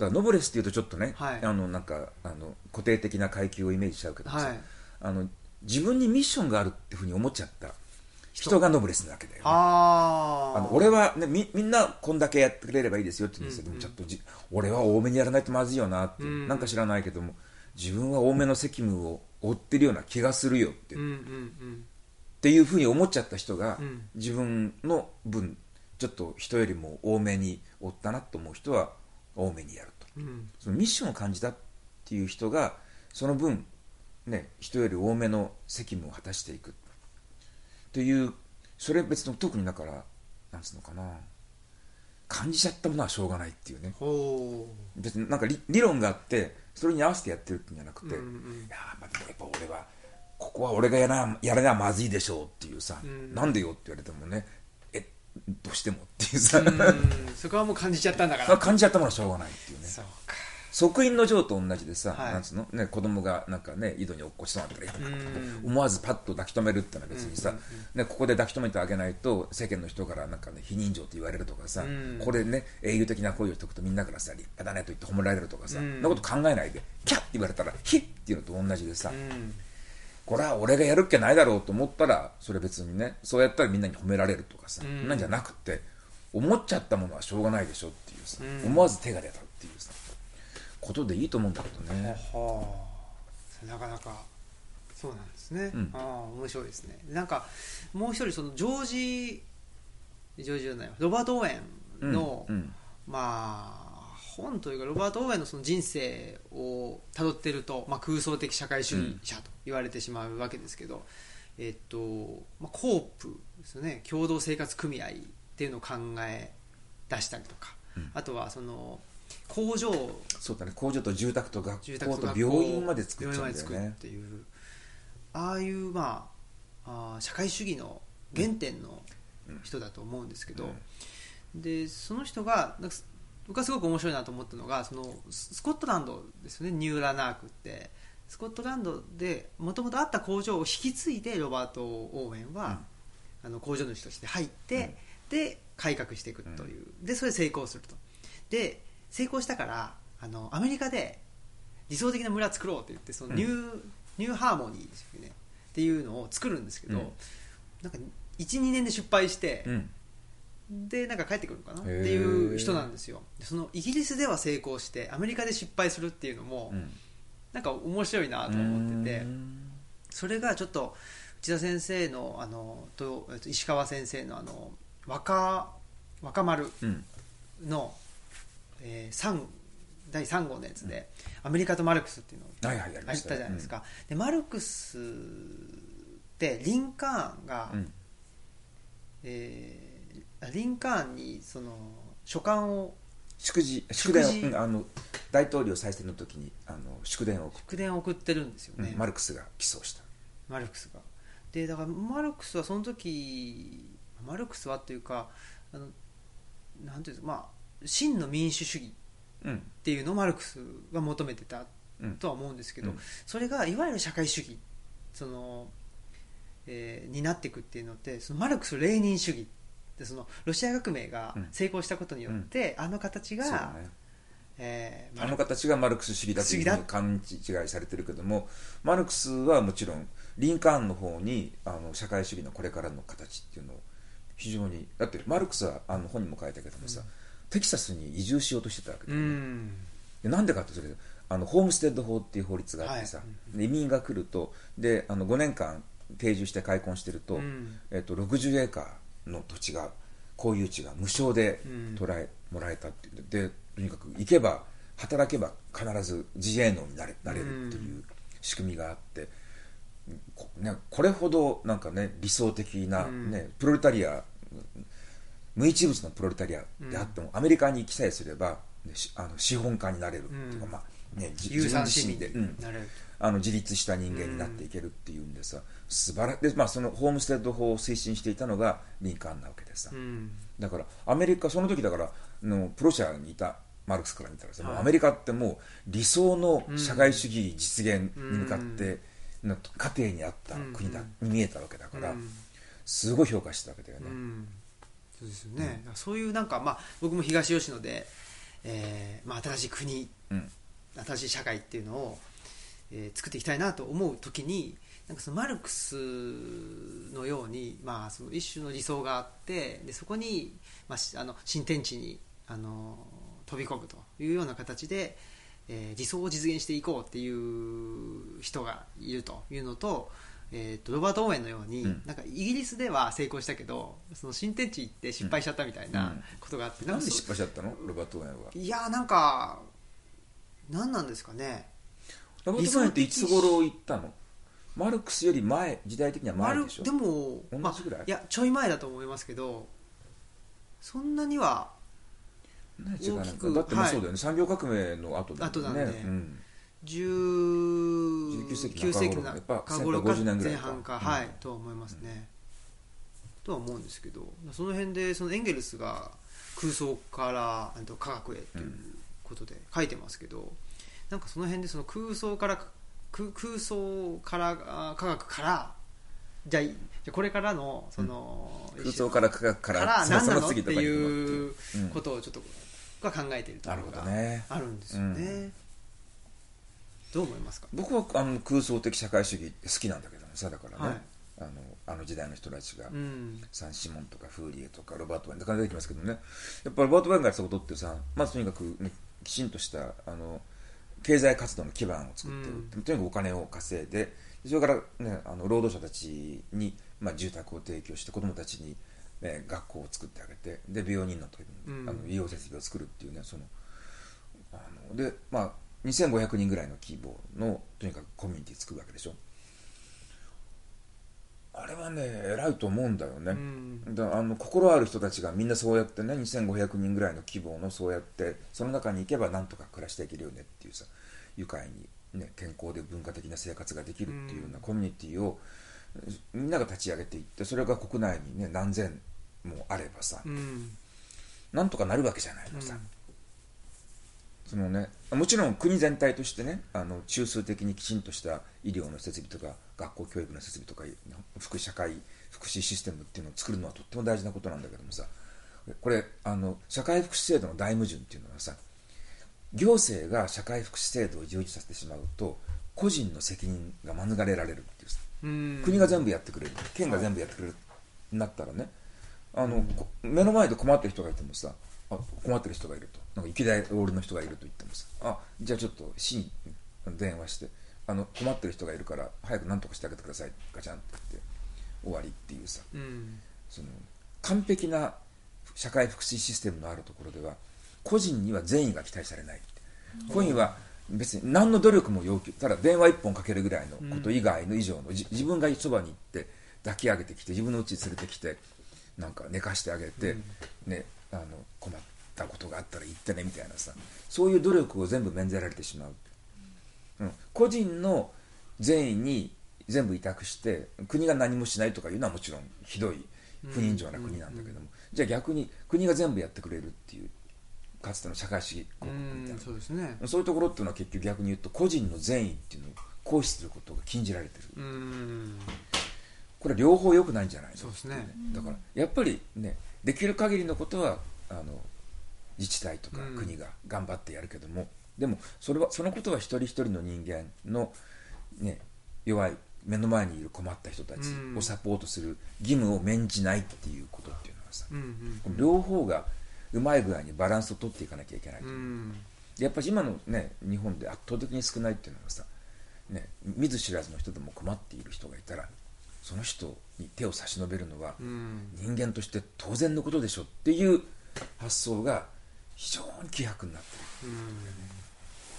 らノブレスっていうとちょっとね、はい、あのなんかあの固定的な階級をイメージしちゃうけどさ、はい、あの自分にミッションがあるっていうふうに思っちゃった。人。がノブレスなわけだよ、ね、ああの俺は、ね、みみんなこんだけやってくれればいいですよって言うんですけど、うんうん、ちょっとじ俺は多めにやらないとまずいよなって、うん、なんか知らないけども自分は多めの責務を負ってるような気がするよって、うんうんうん、っていうふうに思っちゃった人が、うん、自分の分ちょっと人よりも多めに負ったなと思う人は多めにやると、うん、そのミッションを感じたっていう人がその分ね、人より多めの責務を果たしていく。というそれ別の特にだからなんつうのかな。感じちゃったものはしょうがないっていうね。別になんか理論があってそれに合わせてやってるってんじゃなくて、うんうん、いやまあやっぱ俺はここは俺がやらやらなまずいでしょうっていうさ、うん、なんでよって言われてもねえどうしてもっていうさ。そこはもう感じちゃったんだから。感じちゃったものはしょうがないっていうね。そうか。即位の女王と同じでさ、はい、なんつうの、ね、子供がなんかね井戸に落っこちそうなんだから思わずパッと抱き留めるってのは別にさ、ね、ここで抱き留めてあげないと世間の人からなんか、ね、非人情と言われるとかさ、これね英雄的な声をしておくとみんなからさ立派だねと言って褒められるとかさ、そんなこと考えないでキャッって言われたらヒッっていうのと同じでさ、これは俺がやるっきゃないだろうと思ったらそれ別にねそうやったらみんなに褒められるとかさ、うん、なんじゃなくて思っちゃったものはしょうがないでしょっていうさ、うん、思わず手が出たっていうさことでいいと思うんだけどね。はあ、なかなかそうなんですね。うん、ああ面白いですね。なんかもう一人そのジョージジョージじゃないロバート・オーエンの、うんうん、まあ本というかロバート・オーエンのその人生をたどっていると、まあ、空想的社会主義者と言われてしまうわけですけど、えっとまあ、コープですよね。共同生活組合っていうのを考え出したりとか、うん、あとはその工場。そうだね。工場と住宅と学校と病院まで作っちゃうんだよね。っていうああいうまああ社会主義の原点の人だと思うんですけど、うん、でその人が僕はすごく面白いなと思ったのがそのスコットランドですよねニューラナークって。スコットランドでもともとあった工場を引き継いでロバート・オーウェンは、うん、あの工場主として入って、うん、で改革していくという、でそれ成功すると。で成功したからあのアメリカで理想的な村作ろうって言ってそのニュー,、ニューハーモニーですよね。っていうのを作るんですけど、なんか12年で失敗して、でなんか帰ってくるのかな？っていう人なんですよ。そのイギリスでは成功してアメリカで失敗するっていうのも、うん、なんか面白いなと思ってて。それがちょっと内田先生のあのと石川先生のあの若若丸の、うん、えー、3第3号のやつで、うん、アメリカとマルクスっていうのをやったじゃないですか、でマルクスってリンカーンが、うん、えーリンカーンにその書簡を祝辞祝電を、あの大統領再選の時にあの祝電を祝電を送ってるんですよね、うん、マルクスが起訴した。マルクスが。でだからマルクスはその時マルクスはというかあのなんていうまあ真の民主主義っていうのをマルクスが求めてたとは思うんですけど、うん、それがいわゆる社会主義その、えー、になっていくっていうのってそのマルクスレーニン主義でそのロシア革命が成功したことによって、うん、あの形が、ね。えー、あの形がマルクス主義だというふうに勘違いされてるけどもマルクスはもちろんリンカーンの方にあの社会主義のこれからの形っていうのを非常にだってマルクスはあの本にも書いたけどもさ、うん、テキサスに移住しようとしてたわけだよね、うん、でなんでかってそれあのホームステッド法っていう法律があってさ、はい、移民が来るとであの5年間定住して開墾してると,、えっと60エーカーの土地が公有地が無償で捉え、もらえたっていう。でとにかく行けば働けば必ず自営農になれなれるっていう仕組みがあって、こね、これほどなんかね理想的な、ねプロレタリア無一物のプロレタリアであっても、アメリカに行きさえすれば、ね、あの資本家になれるっていうか、まあね、自分自身で、うん、あの自立した人間になっていけるっていうんでさ、素晴らで、まあ、そのホームステッド法を推進していたのがリンカーンなわけでさ、うん、だからアメリカその時だからのプロシアにいたマルクスから見たらさ、はい、アメリカってもう理想の社会主義実現に向かっての過程にあった国だ、に見えたわけだから、すごい評価したわけだよね、そうですよね、そういうなんか、まあ、僕も東吉野で、えーまあ、新しい国、新しい社会っていうのを、えー、作っていきたいなと思う時になんかそのマルクスのように、まあ、その一種の理想があってでそこに、まあ、あの新天地にあの飛び込むというような形で、えー、理想を実現していこうっていう人がいるというのと,、えーと、ロバート・オーウェンのように、うん、なんかイギリスでは成功したけどその新天地行って失敗しちゃったみたいなことがあって、うん、なんで失敗しちゃったの？ロバート・オーウェンは。いやなんか何なんですかねロバート・ンっていつ頃行ったの？マルクスより前時代的には前でしょ？でも同じぐらい、いやちょい前だと思いますけどそんなには大きくだってもそうだよね、はい、産業革命の後だよね。後なんで、うん、19世紀の中頃か前半か、はい、うん、と思いますね、とは思うんですけどその辺でそのエンゲルスが空想から科学へということで書いてますけど、なんかその辺でその空想から空空想から科学からじゃあこれからのその、空想から科学から何なの？っていう。ことをちょっとが考えているところがあるんですよね。どう思いますか？僕はあの空想的社会主義好きなんだけどもさだからね、はい、あのあの時代の人たちが、うん、サン・シモンとかフーリエとかロバート・ワインとか出てきますけどね。やっぱりロバート・ワインがやったことってさまずとにかく、ね、きちんとしたあの経済活動の基盤を作ってる、うん、とにかくお金を稼いでそれから、ね、あの労働者たちに、まあ、住宅を提供して子どもたちに、ね、学校を作ってあげてで病人のとうん、あの医療設備を作るっていうねそのあのでまあ2500人ぐらいの規模のとにかくコミュニティ作るわけでしょあれはね偉いと思うんだよね、うん、だあの心ある人たちがみんなそうやってね2500人ぐらいの規模のそうやってその中に行けばなんとか暮らしていけるよねっていうさ愉快に、ね、健康で文化的な生活ができるっていうようなコミュニティをみんなが立ち上げていってそれが国内にね何千もあればさ、うん、なんとかなるわけじゃないのさ、うんそのね、もちろん国全体としてねあの中枢的にきちんとした医療の設備とか学校教育の設備とか福祉社会福祉システムっていうのを作るのはとっても大事なことなんだけどもさこれあの社会福祉制度の大矛盾っていうのはさ行政が社会福祉制度を充実させてしまうと個人の責任が免れられるっていうさ国が全部やってくれる県が全部やってくれるなったらねあの目の前で困ってる人がいてもさあ困ってる人がいるとなんか行きだい俺の人がいると言ってもさあじゃあちょっと市に電話してあの困ってる人がいるから早く何とかしてあげてくださいガチャンって言って終わりっていうさ、うん、その完璧な社会福祉システムのあるところでは個人には善意が期待されない個人は別に何の努力も要求ただ電話一本かけるぐらいのこと以外の以上の、うん、自分がそばに行って抱き上げてきて自分の家に連れてきてなんか寝かしてあげて、うん、ね、あの困ったことがあったら言ってねみたいなさそういう努力を全部免ぜられてしまう、うん、個人の善意に全部委託して国が何もしないとかいうのはもちろんひどい不人情な国なんだけども、じゃあ逆に国が全部やってくれるっていうかつての社会主義国みたいなそうですね。そういうところっていうのは結局逆に言うと個人の善意っていうのを行使することが禁じられてる。これ両方良くないん。じゃないのそうですねだからやっぱりねできる限りのことはあの自治体とか国が頑張ってやるけども、うん、でもそれはそのことは一人一人の人間の、ね、弱い目の前にいる困った人たちをサポートする義務を免じないっていうことっていうのはさ、両方がうまい具合にバランスを取っていかなきゃいけないと、う。ん、やっぱり今の、ね、日本で圧倒的に少ないっていうのはさ、ね、見ず知らずの人でも困っている人がいたらその人に手を差し伸べるのは人間として当然のことでしょっていう発想が非常に希薄になってる、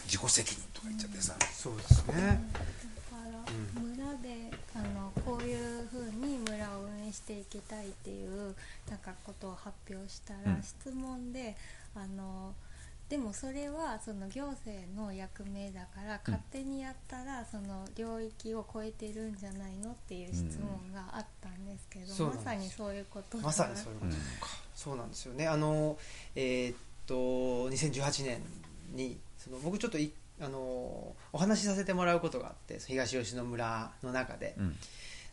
自己責任とか言っちゃってさ、そうですね。だから村であのこういうふうに村を運営していきたいっていうなんかことを発表したら、質問であのでもそれはその行政の役目だから勝手にやったらその領域を超えてるんじゃないのっていう質問があったんですけど、うん、まさにそういうことまさにそういうことか、そうなんですよね。あのえー、っと2018年にその僕ちょっといあのお話しさせてもらうことがあって東吉野村の中で、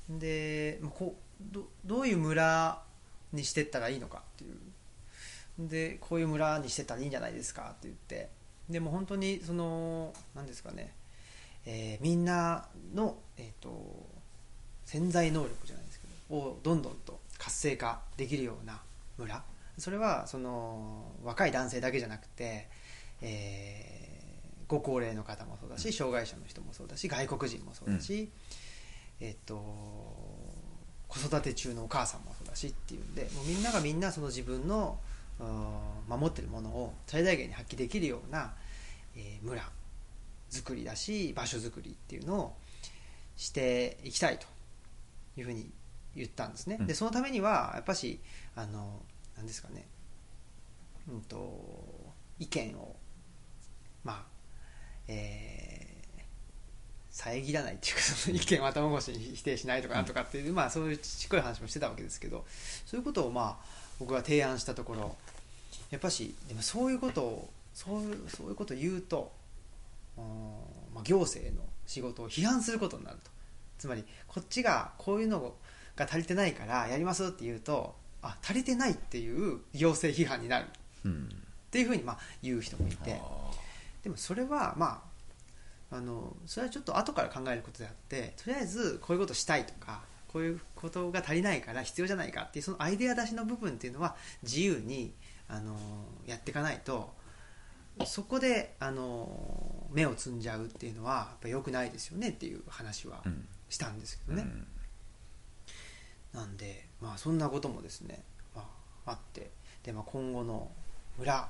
うん、でこうどどういう村にしていったらいいのかっていう。でこういう村にしてたらいいんじゃないですかって言って。でも本当にその何ですかね、えー、みんなの、えーと、潜在能力じゃないですけどをどんどんと活性化できるような村それはその若い男性だけじゃなくて、えー、ご高齢の方もそうだし障害者の人もそうだし外国人もそうだし、うん、えっ、ー、と子育て中のお母さんもそうだしっていうんでもうみんながみんなその自分の守ってるものを最大限に発揮できるような、えー、村づりだし場所づくりっていうのをしていきたいというふうに言ったんですね、うん、でそのためにはやっぱしあの何ですかね、うんと、意見をまあ、え遮らないっていうかその意見を頭越しに否定しないとかなんとかっていう、まあ、そういうちっこい話もしてたわけですけどそういうことをまあ僕が提案したところやっぱしでもそういうことをそういうそういうことを言うと、まあ、行政の仕事を批判することになると。つまりこっちがこういうのが足りてないからやりますって言うとあ足りてないっていう行政批判になる、うん、っていうふうにまあ言う人もいて。でもそれはまああのそれはちょっと後から考えることであってとりあえずこういうことしたいとかこういうことが足りないから必要じゃないかっていうそのアイデア出しの部分っていうのは自由にあのやっていかないとそこであの目を摘んじゃうっていうのはやっぱ良くないですよねっていう話はしたんですけどね、うん、なんでまあそんなこともですね、まあ、あってで、まあ、今後の村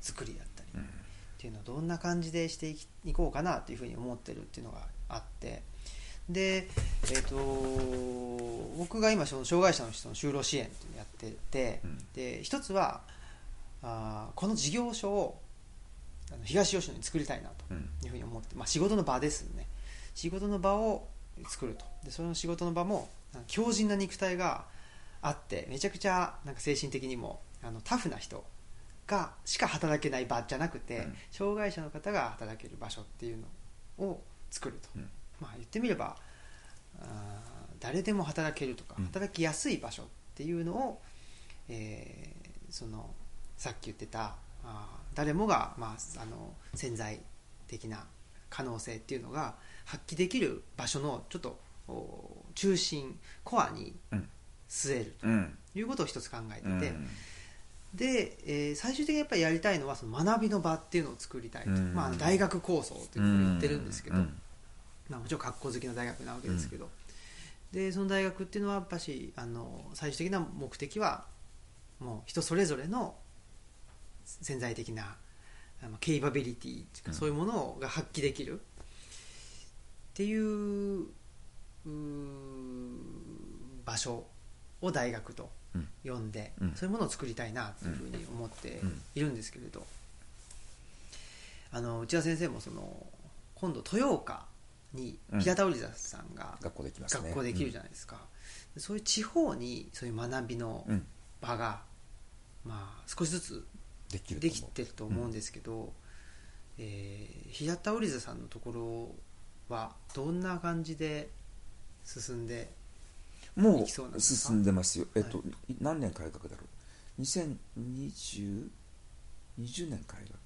作りだったりっていうのをどんな感じでしていこうかなっていうふうに思ってるっていうのがあってで、えーと、僕が今その障害者の人の就労支援っていうのをやってて、うん、で一つはあこの事業所を東吉野に作りたいなというふうに思って、まあ、仕事の場ですね。仕事の場を作ると。でその仕事の場も強靭な肉体があってめちゃくちゃなんか精神的にもあのタフな人がしか働けない場じゃなくて、うん、障害者の方が働ける場所っていうのを作ると、うん、まあ、言ってみればあ誰でも働けるとか、働きやすい場所っていうのを、えー、そのさっき言ってたあ誰もが、まあ、あの潜在的な可能性っていうのが発揮できる場所のちょっと中心コアに据えると。いうことを一つ考えてて、うん。で、えー、最終的にやっぱりやりたいのはその学びの場っていうのを作りたいと、まあ、大学構想というふうに言ってるんですけど、まあ、もちろん学校好きの大学なわけですけど、でその大学っていうのはやっぱしあの最終的な目的はもう人それぞれの潜在的なケイバビリティとか、そういうものが発揮できる。っていう場所を大学と呼んで、うん、そういうものを作りたいなというふうに思っているんですけれど、あの内田先生もその今度豊岡に平田織田さんが学校できます、学校できるじゃないですか、そういう地方にそういう学びの場が、まあ、少しずつできできてると思うんですけど、うん、えー、平田織田さんのところはどんな感じで進んでもう進んでますよ、えっと、はい、何年改革だろう？2020 20年改革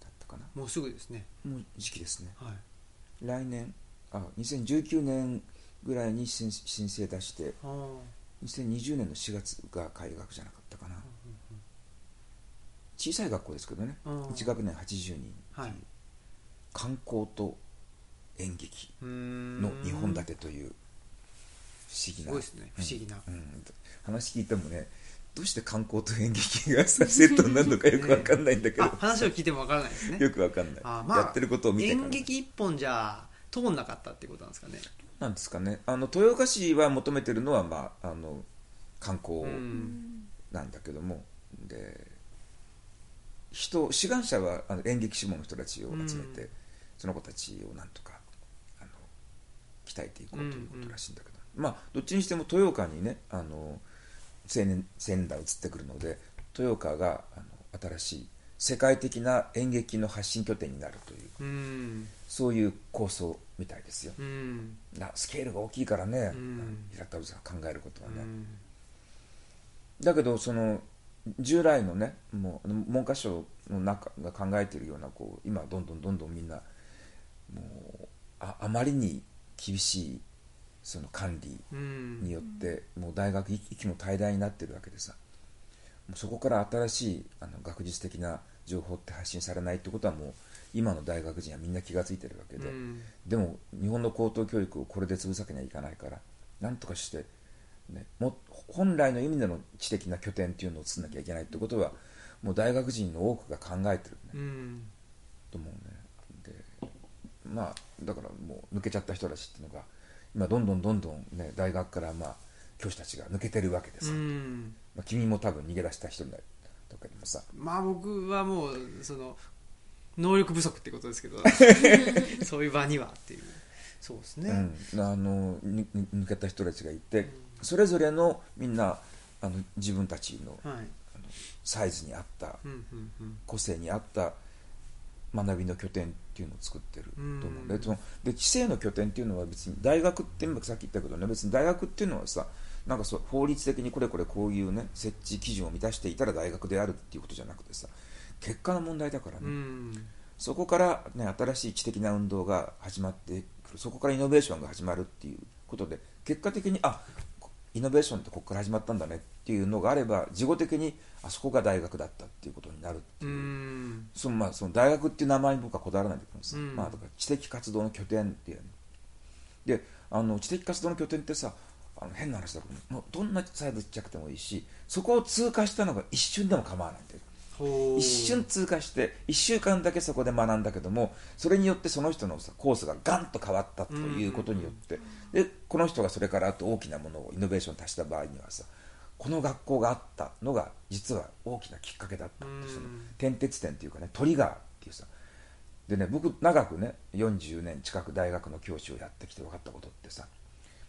だったかな？もうすぐですね。もう時期ですね、はい、来年あ2019年ぐらいに申請出して2020年の4月が改革じゃなかったかな、小さい学校ですけどね。1学年80人はい、観光と演劇の2本立てという。不思議な。すごいですね。不思議な、うん。うん、話聞いてもねどうして観光と演劇がセットになるのかよく分かんないんだけど、ね、話を聞いても分からないですね。よく分かんない。あ、まあ、やってることを見て演劇一本じゃ通んなかったってことなんですかね。なんですかね。あの豊岡市は求めてるのは、まあ、あの観光なんだけども、で人志願者はあの演劇志望の人たちを集めて、その子たちをなんとかあの鍛えていこうということらしいんだけど、まあどっちにしても豊岡にねあの青年青年団移ってくるので豊岡があの新しい世界的な演劇の発信拠点になるという、うん、そういう構想みたいですよ、うん、なスケールが大きいからね、うん、平田さん考えることはね、だけどその従来のねもう文科省の中が考えているようなこう今どんどんどんどんみんなもうああまりに厳しいその管理によってもう大学息も怠大になってるわけでさ。もうそこから新しいあの学術的な情報って発信されないってことはもう今の大学人はみんな気が付いてるわけで、でも日本の高等教育をこれで潰さなきゃいかないからなんとかして、ね、も本来の意味での知的な拠点っていうのを作んなきゃいけないってことはもう大学人の多くが考えてるね、と思うね。でまあだからもう抜けちゃった人たちっていうのが今どんどんどんどん、ね、大学からまあ教師たちが抜けてるわけです、まあ、君も多分逃げ出した人だとかにもさ。まあ僕はもうその能力不足ってことですけど [LAUGHS] そういう場にはっていう。そうですね、うん、あの抜けた人たちがいて、うん、それぞれのみんなあの自分たちのはい、あのサイズに合った、うんうんうん、個性に合った学びの拠点っていうのを作ってると思う、でそので知性の拠点っていうのは別に大学ってさっき言ったけどね別に大学っていうのはさなんかそう法律的にこれこれこういうね設置基準を満たしていたら大学であるっていうことじゃなくてさ結果の問題だからね、そこから、ね、新しい知的な運動が始まってくる。そこからイノベーションが始まるっていうことで結果的にあイノベーションってここから始まったんだねっていうのがあれば事後的にあそこが大学だったっていうことになるっていう。そのまあその大学っていう名前に僕はこだわらないんだけどさ、まあ、だから知的活動の拠点っていう、ね、であの知的活動の拠点ってさあの変な話だけどもうどんなサイズちっちゃくてもいいしそこを通過したのが一瞬でも構わないんだよ一瞬通過して1週間だけそこで学んだけどもそれによってその人のコースがガンと変わったということによってでこの人がそれからあと大きなものをイノベーション足した場合にはさこの学校があったのが実は大きなきっかけだったってその点鉄点っていうかねトリガーっていうさ。でね僕長くね40年近く大学の教師をやってきて分かったことってさ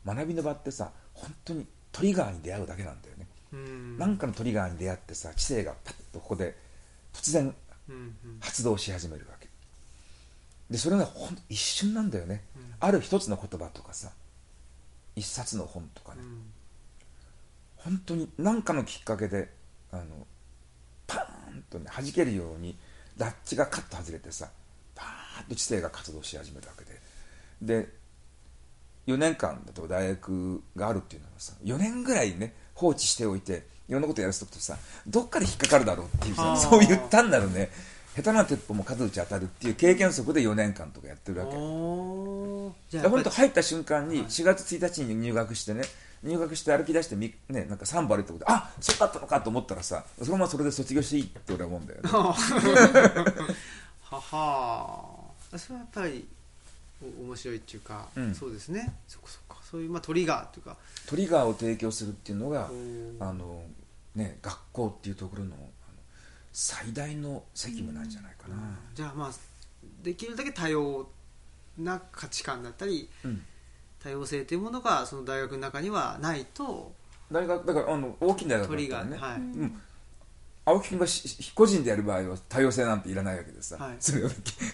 学びの場ってさ本当にトリガーに出会うだけなんだよね何かのトリガーに出会ってさ知性がパッとここで突然発動し始めるわけ。でそれがほん一瞬なんだよね、ある一つの言葉とかさ一冊の本とかね、本当に何かのきっかけであのパーンとね弾けるようにラッチがカッと外れてさパーッと知性が活動し始めるわけで。で4年間だと大学があるっていうのはさ4年ぐらいね放置しておいていろんなことやらせておくとさどっかで引っかかるだろうっていうさそう言ったんだろうね下手な鉄砲も数打ち当たるっていう経験則で4年間とかやってるわけ。じゃあ本当入った瞬間に4月1日に入学してね入学して歩き出してみ、ね、なんか3歩歩いたことであそうだったのかと思ったらさそのままそれで卒業していいって俺は思うんだよね。[LAUGHS] ははそれはやっぱり面白いっていうか、うん、そうですね。そこそこそういう、まあ、トリガーというか。トリガーを提供するっていうのがあの、ね、学校っていうところの最大の責務なんじゃないかな、うん、じゃあまあできるだけ多様な価値観だったり、うん、多様性というものがその大学の中にはないと大学だからあの大きな大学だったらね、はい、うん青木君が個人でやる場合は多様性なんていらないわけでさ、はい、それは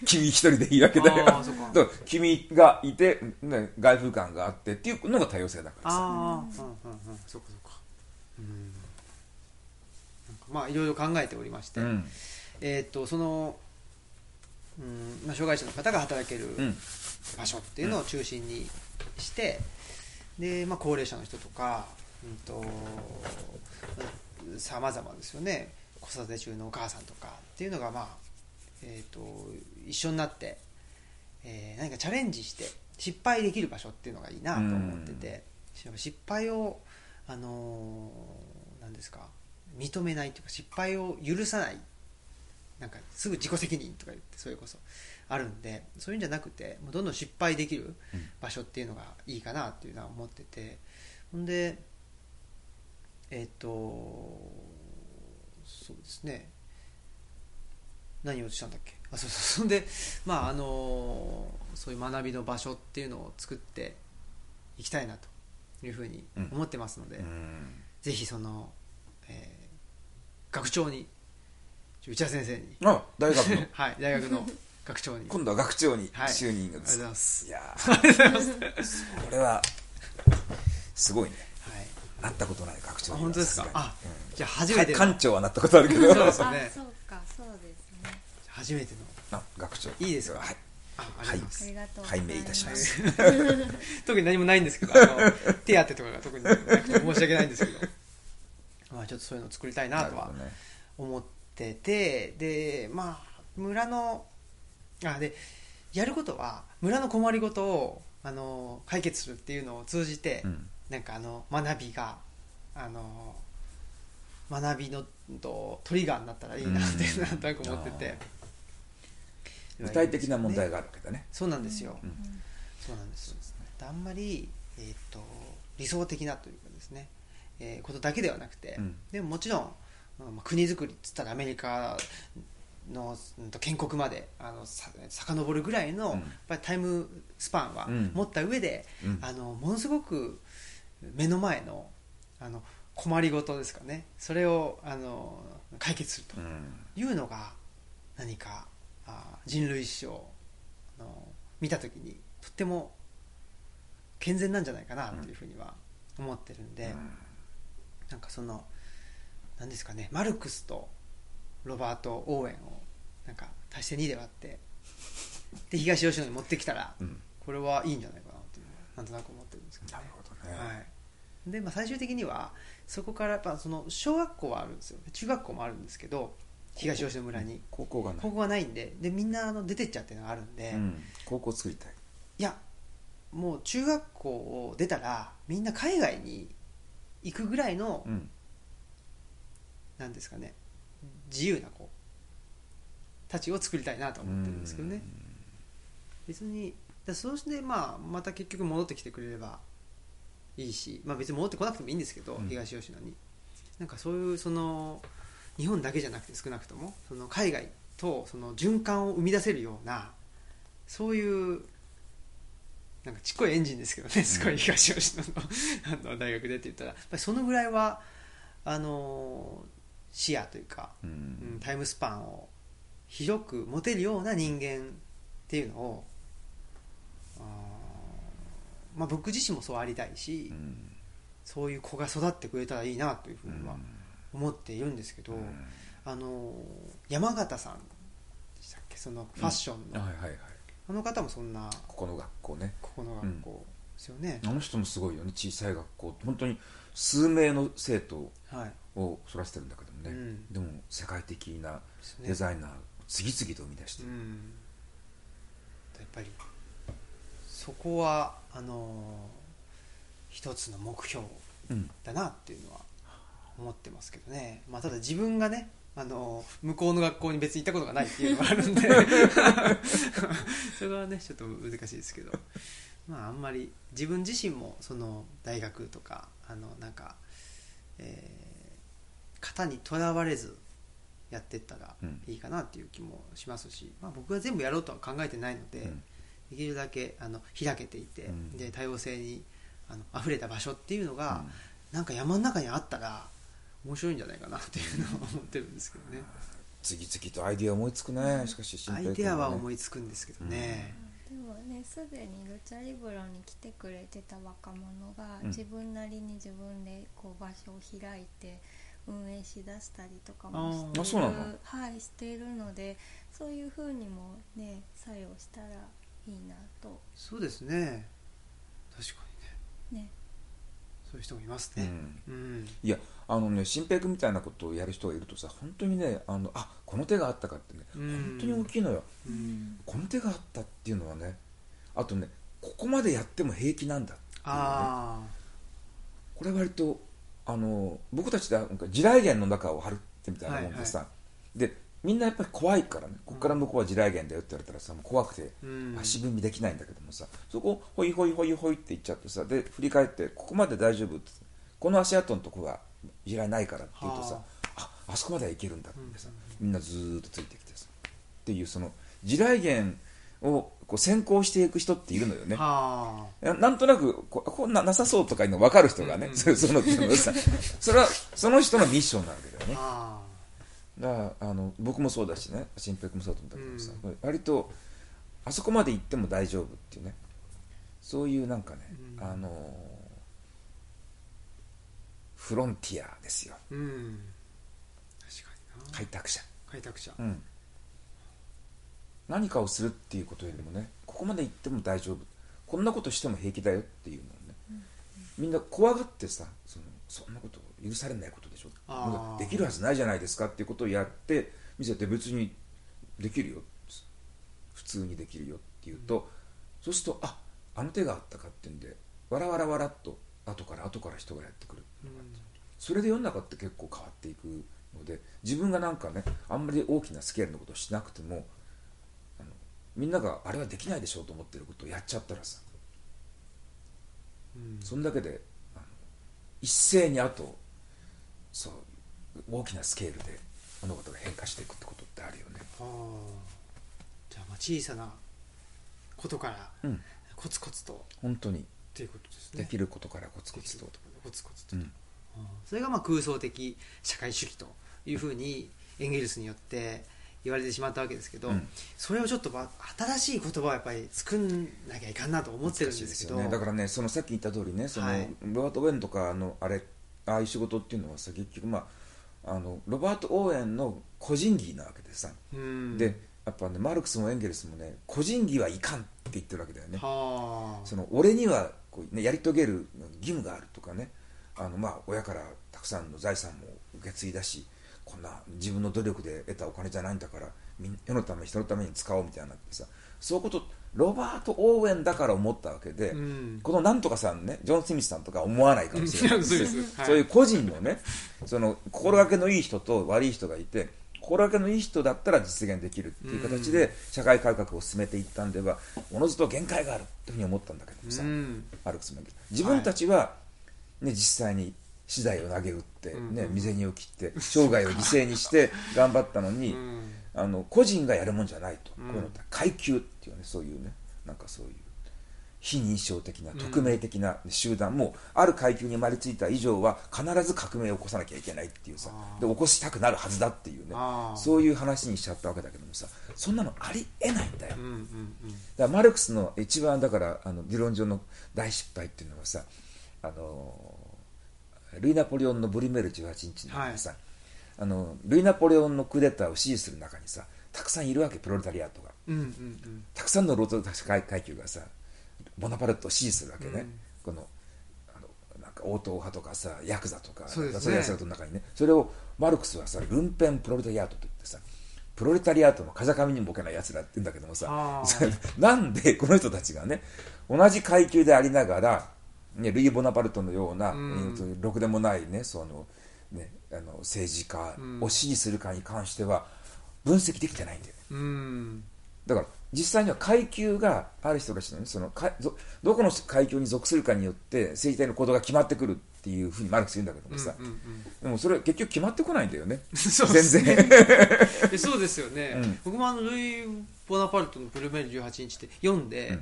君一人でいいわけだよ。だか。[LAUGHS] ら君がいて、ね、外風感があってっていうのが多様性だからさ。ああ、うんうんうん、そうかそうか。うん。まあいろいろ考えておりまして、うん、えー、っとその、うんまあ、障害者の方が働ける場所っていうのを中心にして、で、まあ、高齢者の人とか、うんとさまざまですよね子育て中のお母さんとかっていうのがまあ、えーと、一緒になって、えー、何かチャレンジして失敗できる場所っていうのがいいなと思ってて、失敗をあのー、何ですか認めないというか失敗を許さないなんかすぐ自己責任とか言ってそれこそあるんでそういうんじゃなくてどんどん失敗できる場所っていうのがいいかなっていうのは思っててほんでえっ、ー、とそうですね。何をしたんだっけ？あそうそう。[LAUGHS] そんでまああのそういう学びの場所っていうのを作っていきたいなというふうに思ってますので、うん、ぜひその、えー、学長に内田先生に。あ大学の。[LAUGHS] はい大学の学長に。今度は学長に就任が、はい、ありがとうございます。いやありがとうございます。これはすごいねなったことない学長本当ですか？あ、うん、じゃあ初めて館長はなったことあるけど。そうですね。そうかそうですね。初めての。あ学長。いいですか？はい。あありがとう拝命いたします。[LAUGHS] 特に何もないんですけどあの [LAUGHS] 手当とかが特になくて申し訳ないんですけど。[LAUGHS] まあちょっとそういうのを作りたいなとは思ってて、でまあ村のあでやることは村の困りごとをあの解決するっていうのを通じて、うんなんかあの学びがあの学びのとトリガーになったらいいなってなん。となく思ってて、具体的な問題があるわけだね。そうなんですよ、うん、そうなんです、ね、あんまり、えーと、理想的なというかですね、えー、ことだけではなくて、うん、でももちろん、まあ、国づくりっつったらアメリカの建国まであのさ遡るぐらいの、やっぱりタイムスパンは持った上で、あのものすごく目の前のあの困りごとですかね。それをあの解決するというのが何かあ人類史をあの見た時にとっても健全なんじゃないかなというふうには思ってるんで、うん、なんかその何ですかねマルクスとロバート・オーエンをなんか足して2で割ってで東吉野に持ってきたら、うん、これはいいんじゃないかなというなんとなく思ってるんですけど、ね、なるほどね、はいでまあ、最終的にはそこからやっぱその小学校はあるんですよ。中学校もあるんですけど東吉野村に。高校がない。高校がないんででみんなあの出てっちゃっていうのがあるんで、うん、高校作りたい。いやもう中学校を出たらみんな海外に行くぐらいの、うん、なんですかね自由な子たちを作りたいなと思ってるんですけどね。別にそうしてまあまた結局戻ってきてくれればいいし、まあ、別に戻ってこなくてもいいんですけど、うん、東吉野に。なんかそういうその日本だけじゃなくて少なくともその海外とその循環を生み出せるようなそういうなんかちっこいエンジンですけどねすごい東吉野の [LAUGHS] あの大学でって言ったら。やっぱりそのぐらいはあの視野というか、うん、タイムスパンを広く持てるような人間っていうのをまあ、僕自身もそうありたいし、うん、そういう子が育ってくれたらいいなというふうには思っているんですけど、うん、あの山形さんでしたっけ？そのファッションの、はいはいはい。あの方もそんなここの学校ね。ここの学校ですよね、あの人もすごいよね。小さい学校本当に数名の生徒を育ててるんだけどもね、はい、でも世界的なデザイナーを次々と生み出して。る、やっぱりそこはあの一つの目標だなっていうのは思ってますけどね、まあ、ただ自分がねあの向こうの学校に別に行ったことがないっていうのがあるんで。[LAUGHS] それはねちょっと難しいですけど。まああんまり自分自身もその大学とかあのなんか、えー、型にとらわれずやっていったらいいかなっていう気もしますし、まあ、僕が全部やろうとは考えてないので、うん、できるだけあの開けていて、うん、で多様性にあの溢れた場所っていうのが、うん、なんか山の中にあったら面白いんじゃないかなっていうのは思ってるんですけどね。次々とアイディア思いつくね。しかし、ね、アイディアは思いつくんですけどね、うん、でもねすでにルチャリブロに来てくれてた若者が自分なりに自分でこう場所を開いて運営しだしたりとかもしているはいしているのでそういうふうにもね作用したらいいなと。そうですね。確かにね。ね。そういう人もいますね、うん、うん、いやあのね新平君みたいなことをやる人がいるとさ本当にねあのあこの手があったかってね、うん、本当に大きいのよ、うん、この手があったっていうのはねあとねここまでやっても平気なんだっていう、ね、あこれ割とあの僕たちでなんか地雷原の中を張るってみたいなもんでさ、はいはい、でみんなやっぱり怖いからね。ここから向こうは地雷原だよって言われたらさ怖くて足踏みできないんだけどもさそこほいほいほいほいって言っちゃってさで振り返ってここまで大丈夫ってこの足跡のとこが地雷ないからって言うとさあ。あそこまではいけるんだってさみんなずっとついてきてさっていうその地雷原をこう先行していく人っているのよね。なんとなくここんななさそうとかいうの分かる人がね、うん、そのそのそれはその人のミッションなわけだよね。だあの僕もそうだしね。新平君もそうだと思ったけどさ、うん、割とあそこまで行っても大丈夫っていうね。そういうなんかね、うん、あのフロンティアですよ、うん、開拓者。開拓者、うん、何かをするっていうことよりもねここまで行っても大丈夫。こんなことしても平気だよっていうのをね、みんな怖がってさそのそんなこと許されないことでしょ。できるはずないじゃないですかっていうことをやって見せて別にできるよ。普通にできるよっていうと、うん、そうするとああの手があったかっていうんでわらわらわらっと後から後から人がやってくる、う。ん、それで世の中って結構変わっていくので自分がなんかねあんまり大きなスケールのことをしなくてもあのみんながあれはできないでしょうと思ってることをやっちゃったらさ、うん、そんだけで一斉にあとそう大きなスケールで物事が変化していくってことってあるよね。じゃあまあ小さなことから、コツコツと。本当に。っていうことですね。できることからコツコツと。コツコツと、うん、それがまあ空想的社会主義というふうにエンゲルスによって言われてしまったわけですけど、うん、それをちょっと新しい言葉をやっぱり作んなきゃいかんなと思ってるんですけど、ね、だからねそのさっき言った通りねその、はい、ロバート・オーエンとかのあれああいう仕事っていうのはさ結局まああのロバート・オーエンの個人技なわけでさ、うん、でやっぱねマルクスもエンゲルスもね個人技はいかんって言ってるわけだよね。その俺にはこう、ね、やり遂げる義務があるとかね。あのまあ親からたくさんの財産も受け継いだしこんな自分の努力で得たお金じゃないんだから世のため人のために使おうみたいになってさそういうことロバート・オーウェンだから思ったわけで、うん、このなんとかさんねジョン・スミスさんとか思わないかもしれないそうそういう個人のねその心がけのいい人と悪い人がいて心がけのいい人だったら実現できるっていう形で社会改革を進めていったんではおのずと限界があるというふうに思ったんだけどさ、うん、自分たちは、ね、実際に資材を投げ打って、ね、身銭を切って生涯を犠牲にして頑張ったのに、あの個人がやるもんじゃないと、こういうのって階級っていうねそういうねなんかそういう非認証的な匿名的な集団も、ある階級に生まれついた以上は必ず革命を起こさなきゃいけないっていうさで起こしたくなるはずだっていうねそういう話にしちゃったわけだけどもさそんなのありえないんだよ、だからマルクスの一番だからあの理論上の大失敗っていうのはさあのルイ・ナポレオンのブリメール18日にさ、はい、あのルイ・ナポレオンのクーデターを支持する中にさたくさんいるわけプロレタリアートが、うんうんうん、たくさんの労働者階級がさボナパルトを支持するわけね、うん、このあのなんか応答派とかさヤクザとかそういうやつの中にね。それをマルクスはさルンペンプロレタリアートと言ってさプロレタリアートの風上にも置けないやつらって言うんだけどもさ [LAUGHS] なんでこの人たちがね同じ階級でありながらね、ルイ・ボナパルトのような、うん、ろくでもないねそのねあの政治家を支持するかに関しては分析できてないんだよ。ね、うん、だから実際には階級がある人たちの,、ね、そのかどどこの階級に属するかによって政治体の行動が決まってくるっていうふうにマルクス言うんだけどもさ、うんうんうん、でもそれ結局決まってこないんだよね。[LAUGHS] 全然。[LAUGHS] そうですよね、うん、僕もあのルイ・ボナパルトの「プルメール18日」って読んで、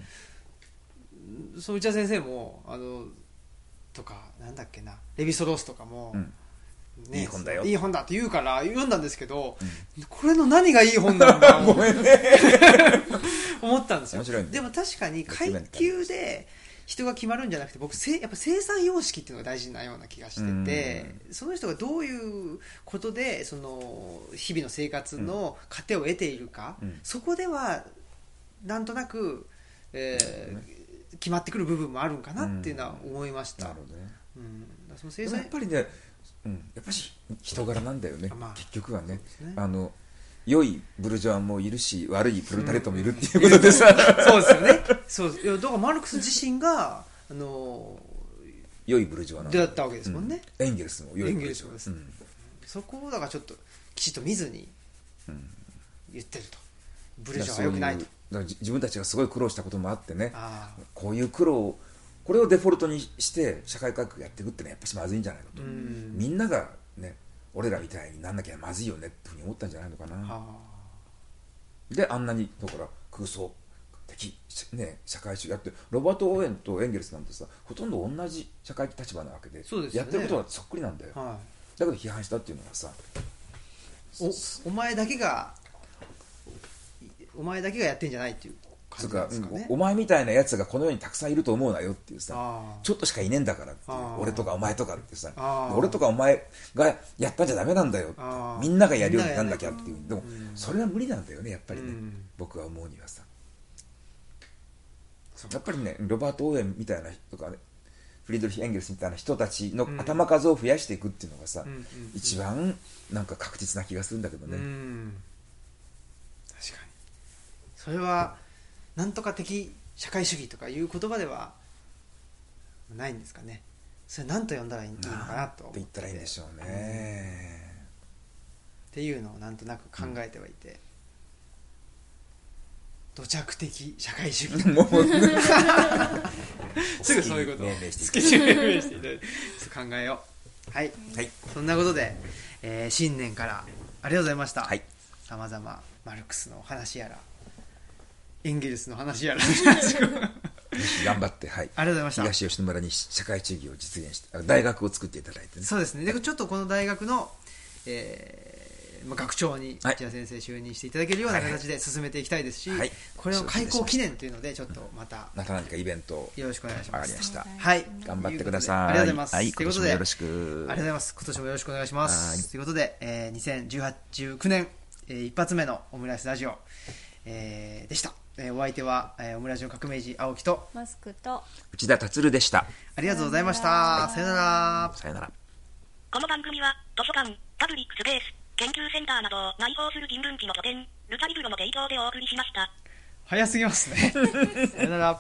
うん。そう内田先生もあのとかなんだっけなレヴィ・ソロースとかも、うんね、いい本だよ。いい本だって言うから読んだんですけど、うん、これの何がいい本なんだ [LAUGHS] [LAUGHS] 思ったんですよ。でも確かに階級で人が決まるんじゃなくて僕せやっぱ生産様式っていうのが大事なような気がしててその人がどういうことでその日々の生活の糧を得ているか、うん、そこではなんとなく、えー、決まってくる部分もあるんかなっていうのは思いました、なるほどね、うん、その生産やっぱりね、うん、やっぱり人柄なんだよね、まあ、結局はね、ね、あの良いブルジョワもいるし悪いプロタレットもいるっていうことでさ、うん、そうですよね。そういやだからマルクス自身があの良いブルジョワなんだ。ったわけですもんね、うん、エンゲルスも良いブルジョワです、うん、そこをだからちょっときちっと見ずに言ってると、ブルジョワは良くないと。自分たちがすごい苦労したこともあってね。こういう苦労これをデフォルトにして社会改革やっていくってのはやっぱしまずいんじゃないかと。みんながね俺らみたいになんなきゃまずいよねってふうに思ったんじゃないのかな。であんなにだから空想的、ね、社会主義やってロバート・オーエンとエンゲルスなんてさほとんど同じ社会的立場なわけで、ね、やってることはそっくりなんだよ、はい、だけど批判したっていうのはさおお前だけがお前だけがやってんじゃないっていう感じですかね、お前みたいなやつがこの世にたくさんいると思うなよっていうさちょっとしかいねえんだからって俺とかお前とかってさ俺とかお前がやったんじゃダメなんだよみんながやるようになんなきゃっていう。でもそれは無理なんだよねやっぱりね、僕は思うにはさ。やっぱりねロバート・オーエンみたいな人とかねフリードリヒ・エンゲルスみたいな人たちの頭数を増やしていくっていうのがさ、一番なんか確実な気がするんだけどね、それはなんとか的社会主義とかいう言葉ではないんですかね。それ何と呼んだらいいのかなとって言ったらいいんでしょうね、っていうのをなんとなく考えてはいて、土着的社会主義。もう [LAUGHS] すぐそういうこと。を好きに命名していただいて。考えよう。はい、はい、そんなことで、えー、新年からありがとうございました。はい。さまざまマルクスのお話やらエンゲルスの話やら頑張って、[LAUGHS] はい、ありがとうございました。東吉野村に社会主義を実現してあ大学を作っていただいてね。そうですね。でちょっとこの大学の、えーまあ、学長にはい。内田先生就任していただけるようなはいはい。形で進めていきたいですし、はい。これの開校記念というのでちょっとまたまた何かイベントをよろしくお願いします。はい。頑張ってください。ありがとうございます、はい。ということで今年もよろしく。ありがとうございます。今年もよろしくお願いします。はい。ということで、えー、2018 19年、えー一発目のオムライスラジオ、えーでした、えーお相手は、えーオムラジオ革命児青木とマスクと内田達でした。ありがとうございました。さよなら。さよなら。この番組は、図書館、パブリックスペース、研究センターなどを内包する人文地の拠点、ルチャリブロの提供でお送りしました。早すぎますね。[LAUGHS] さよなら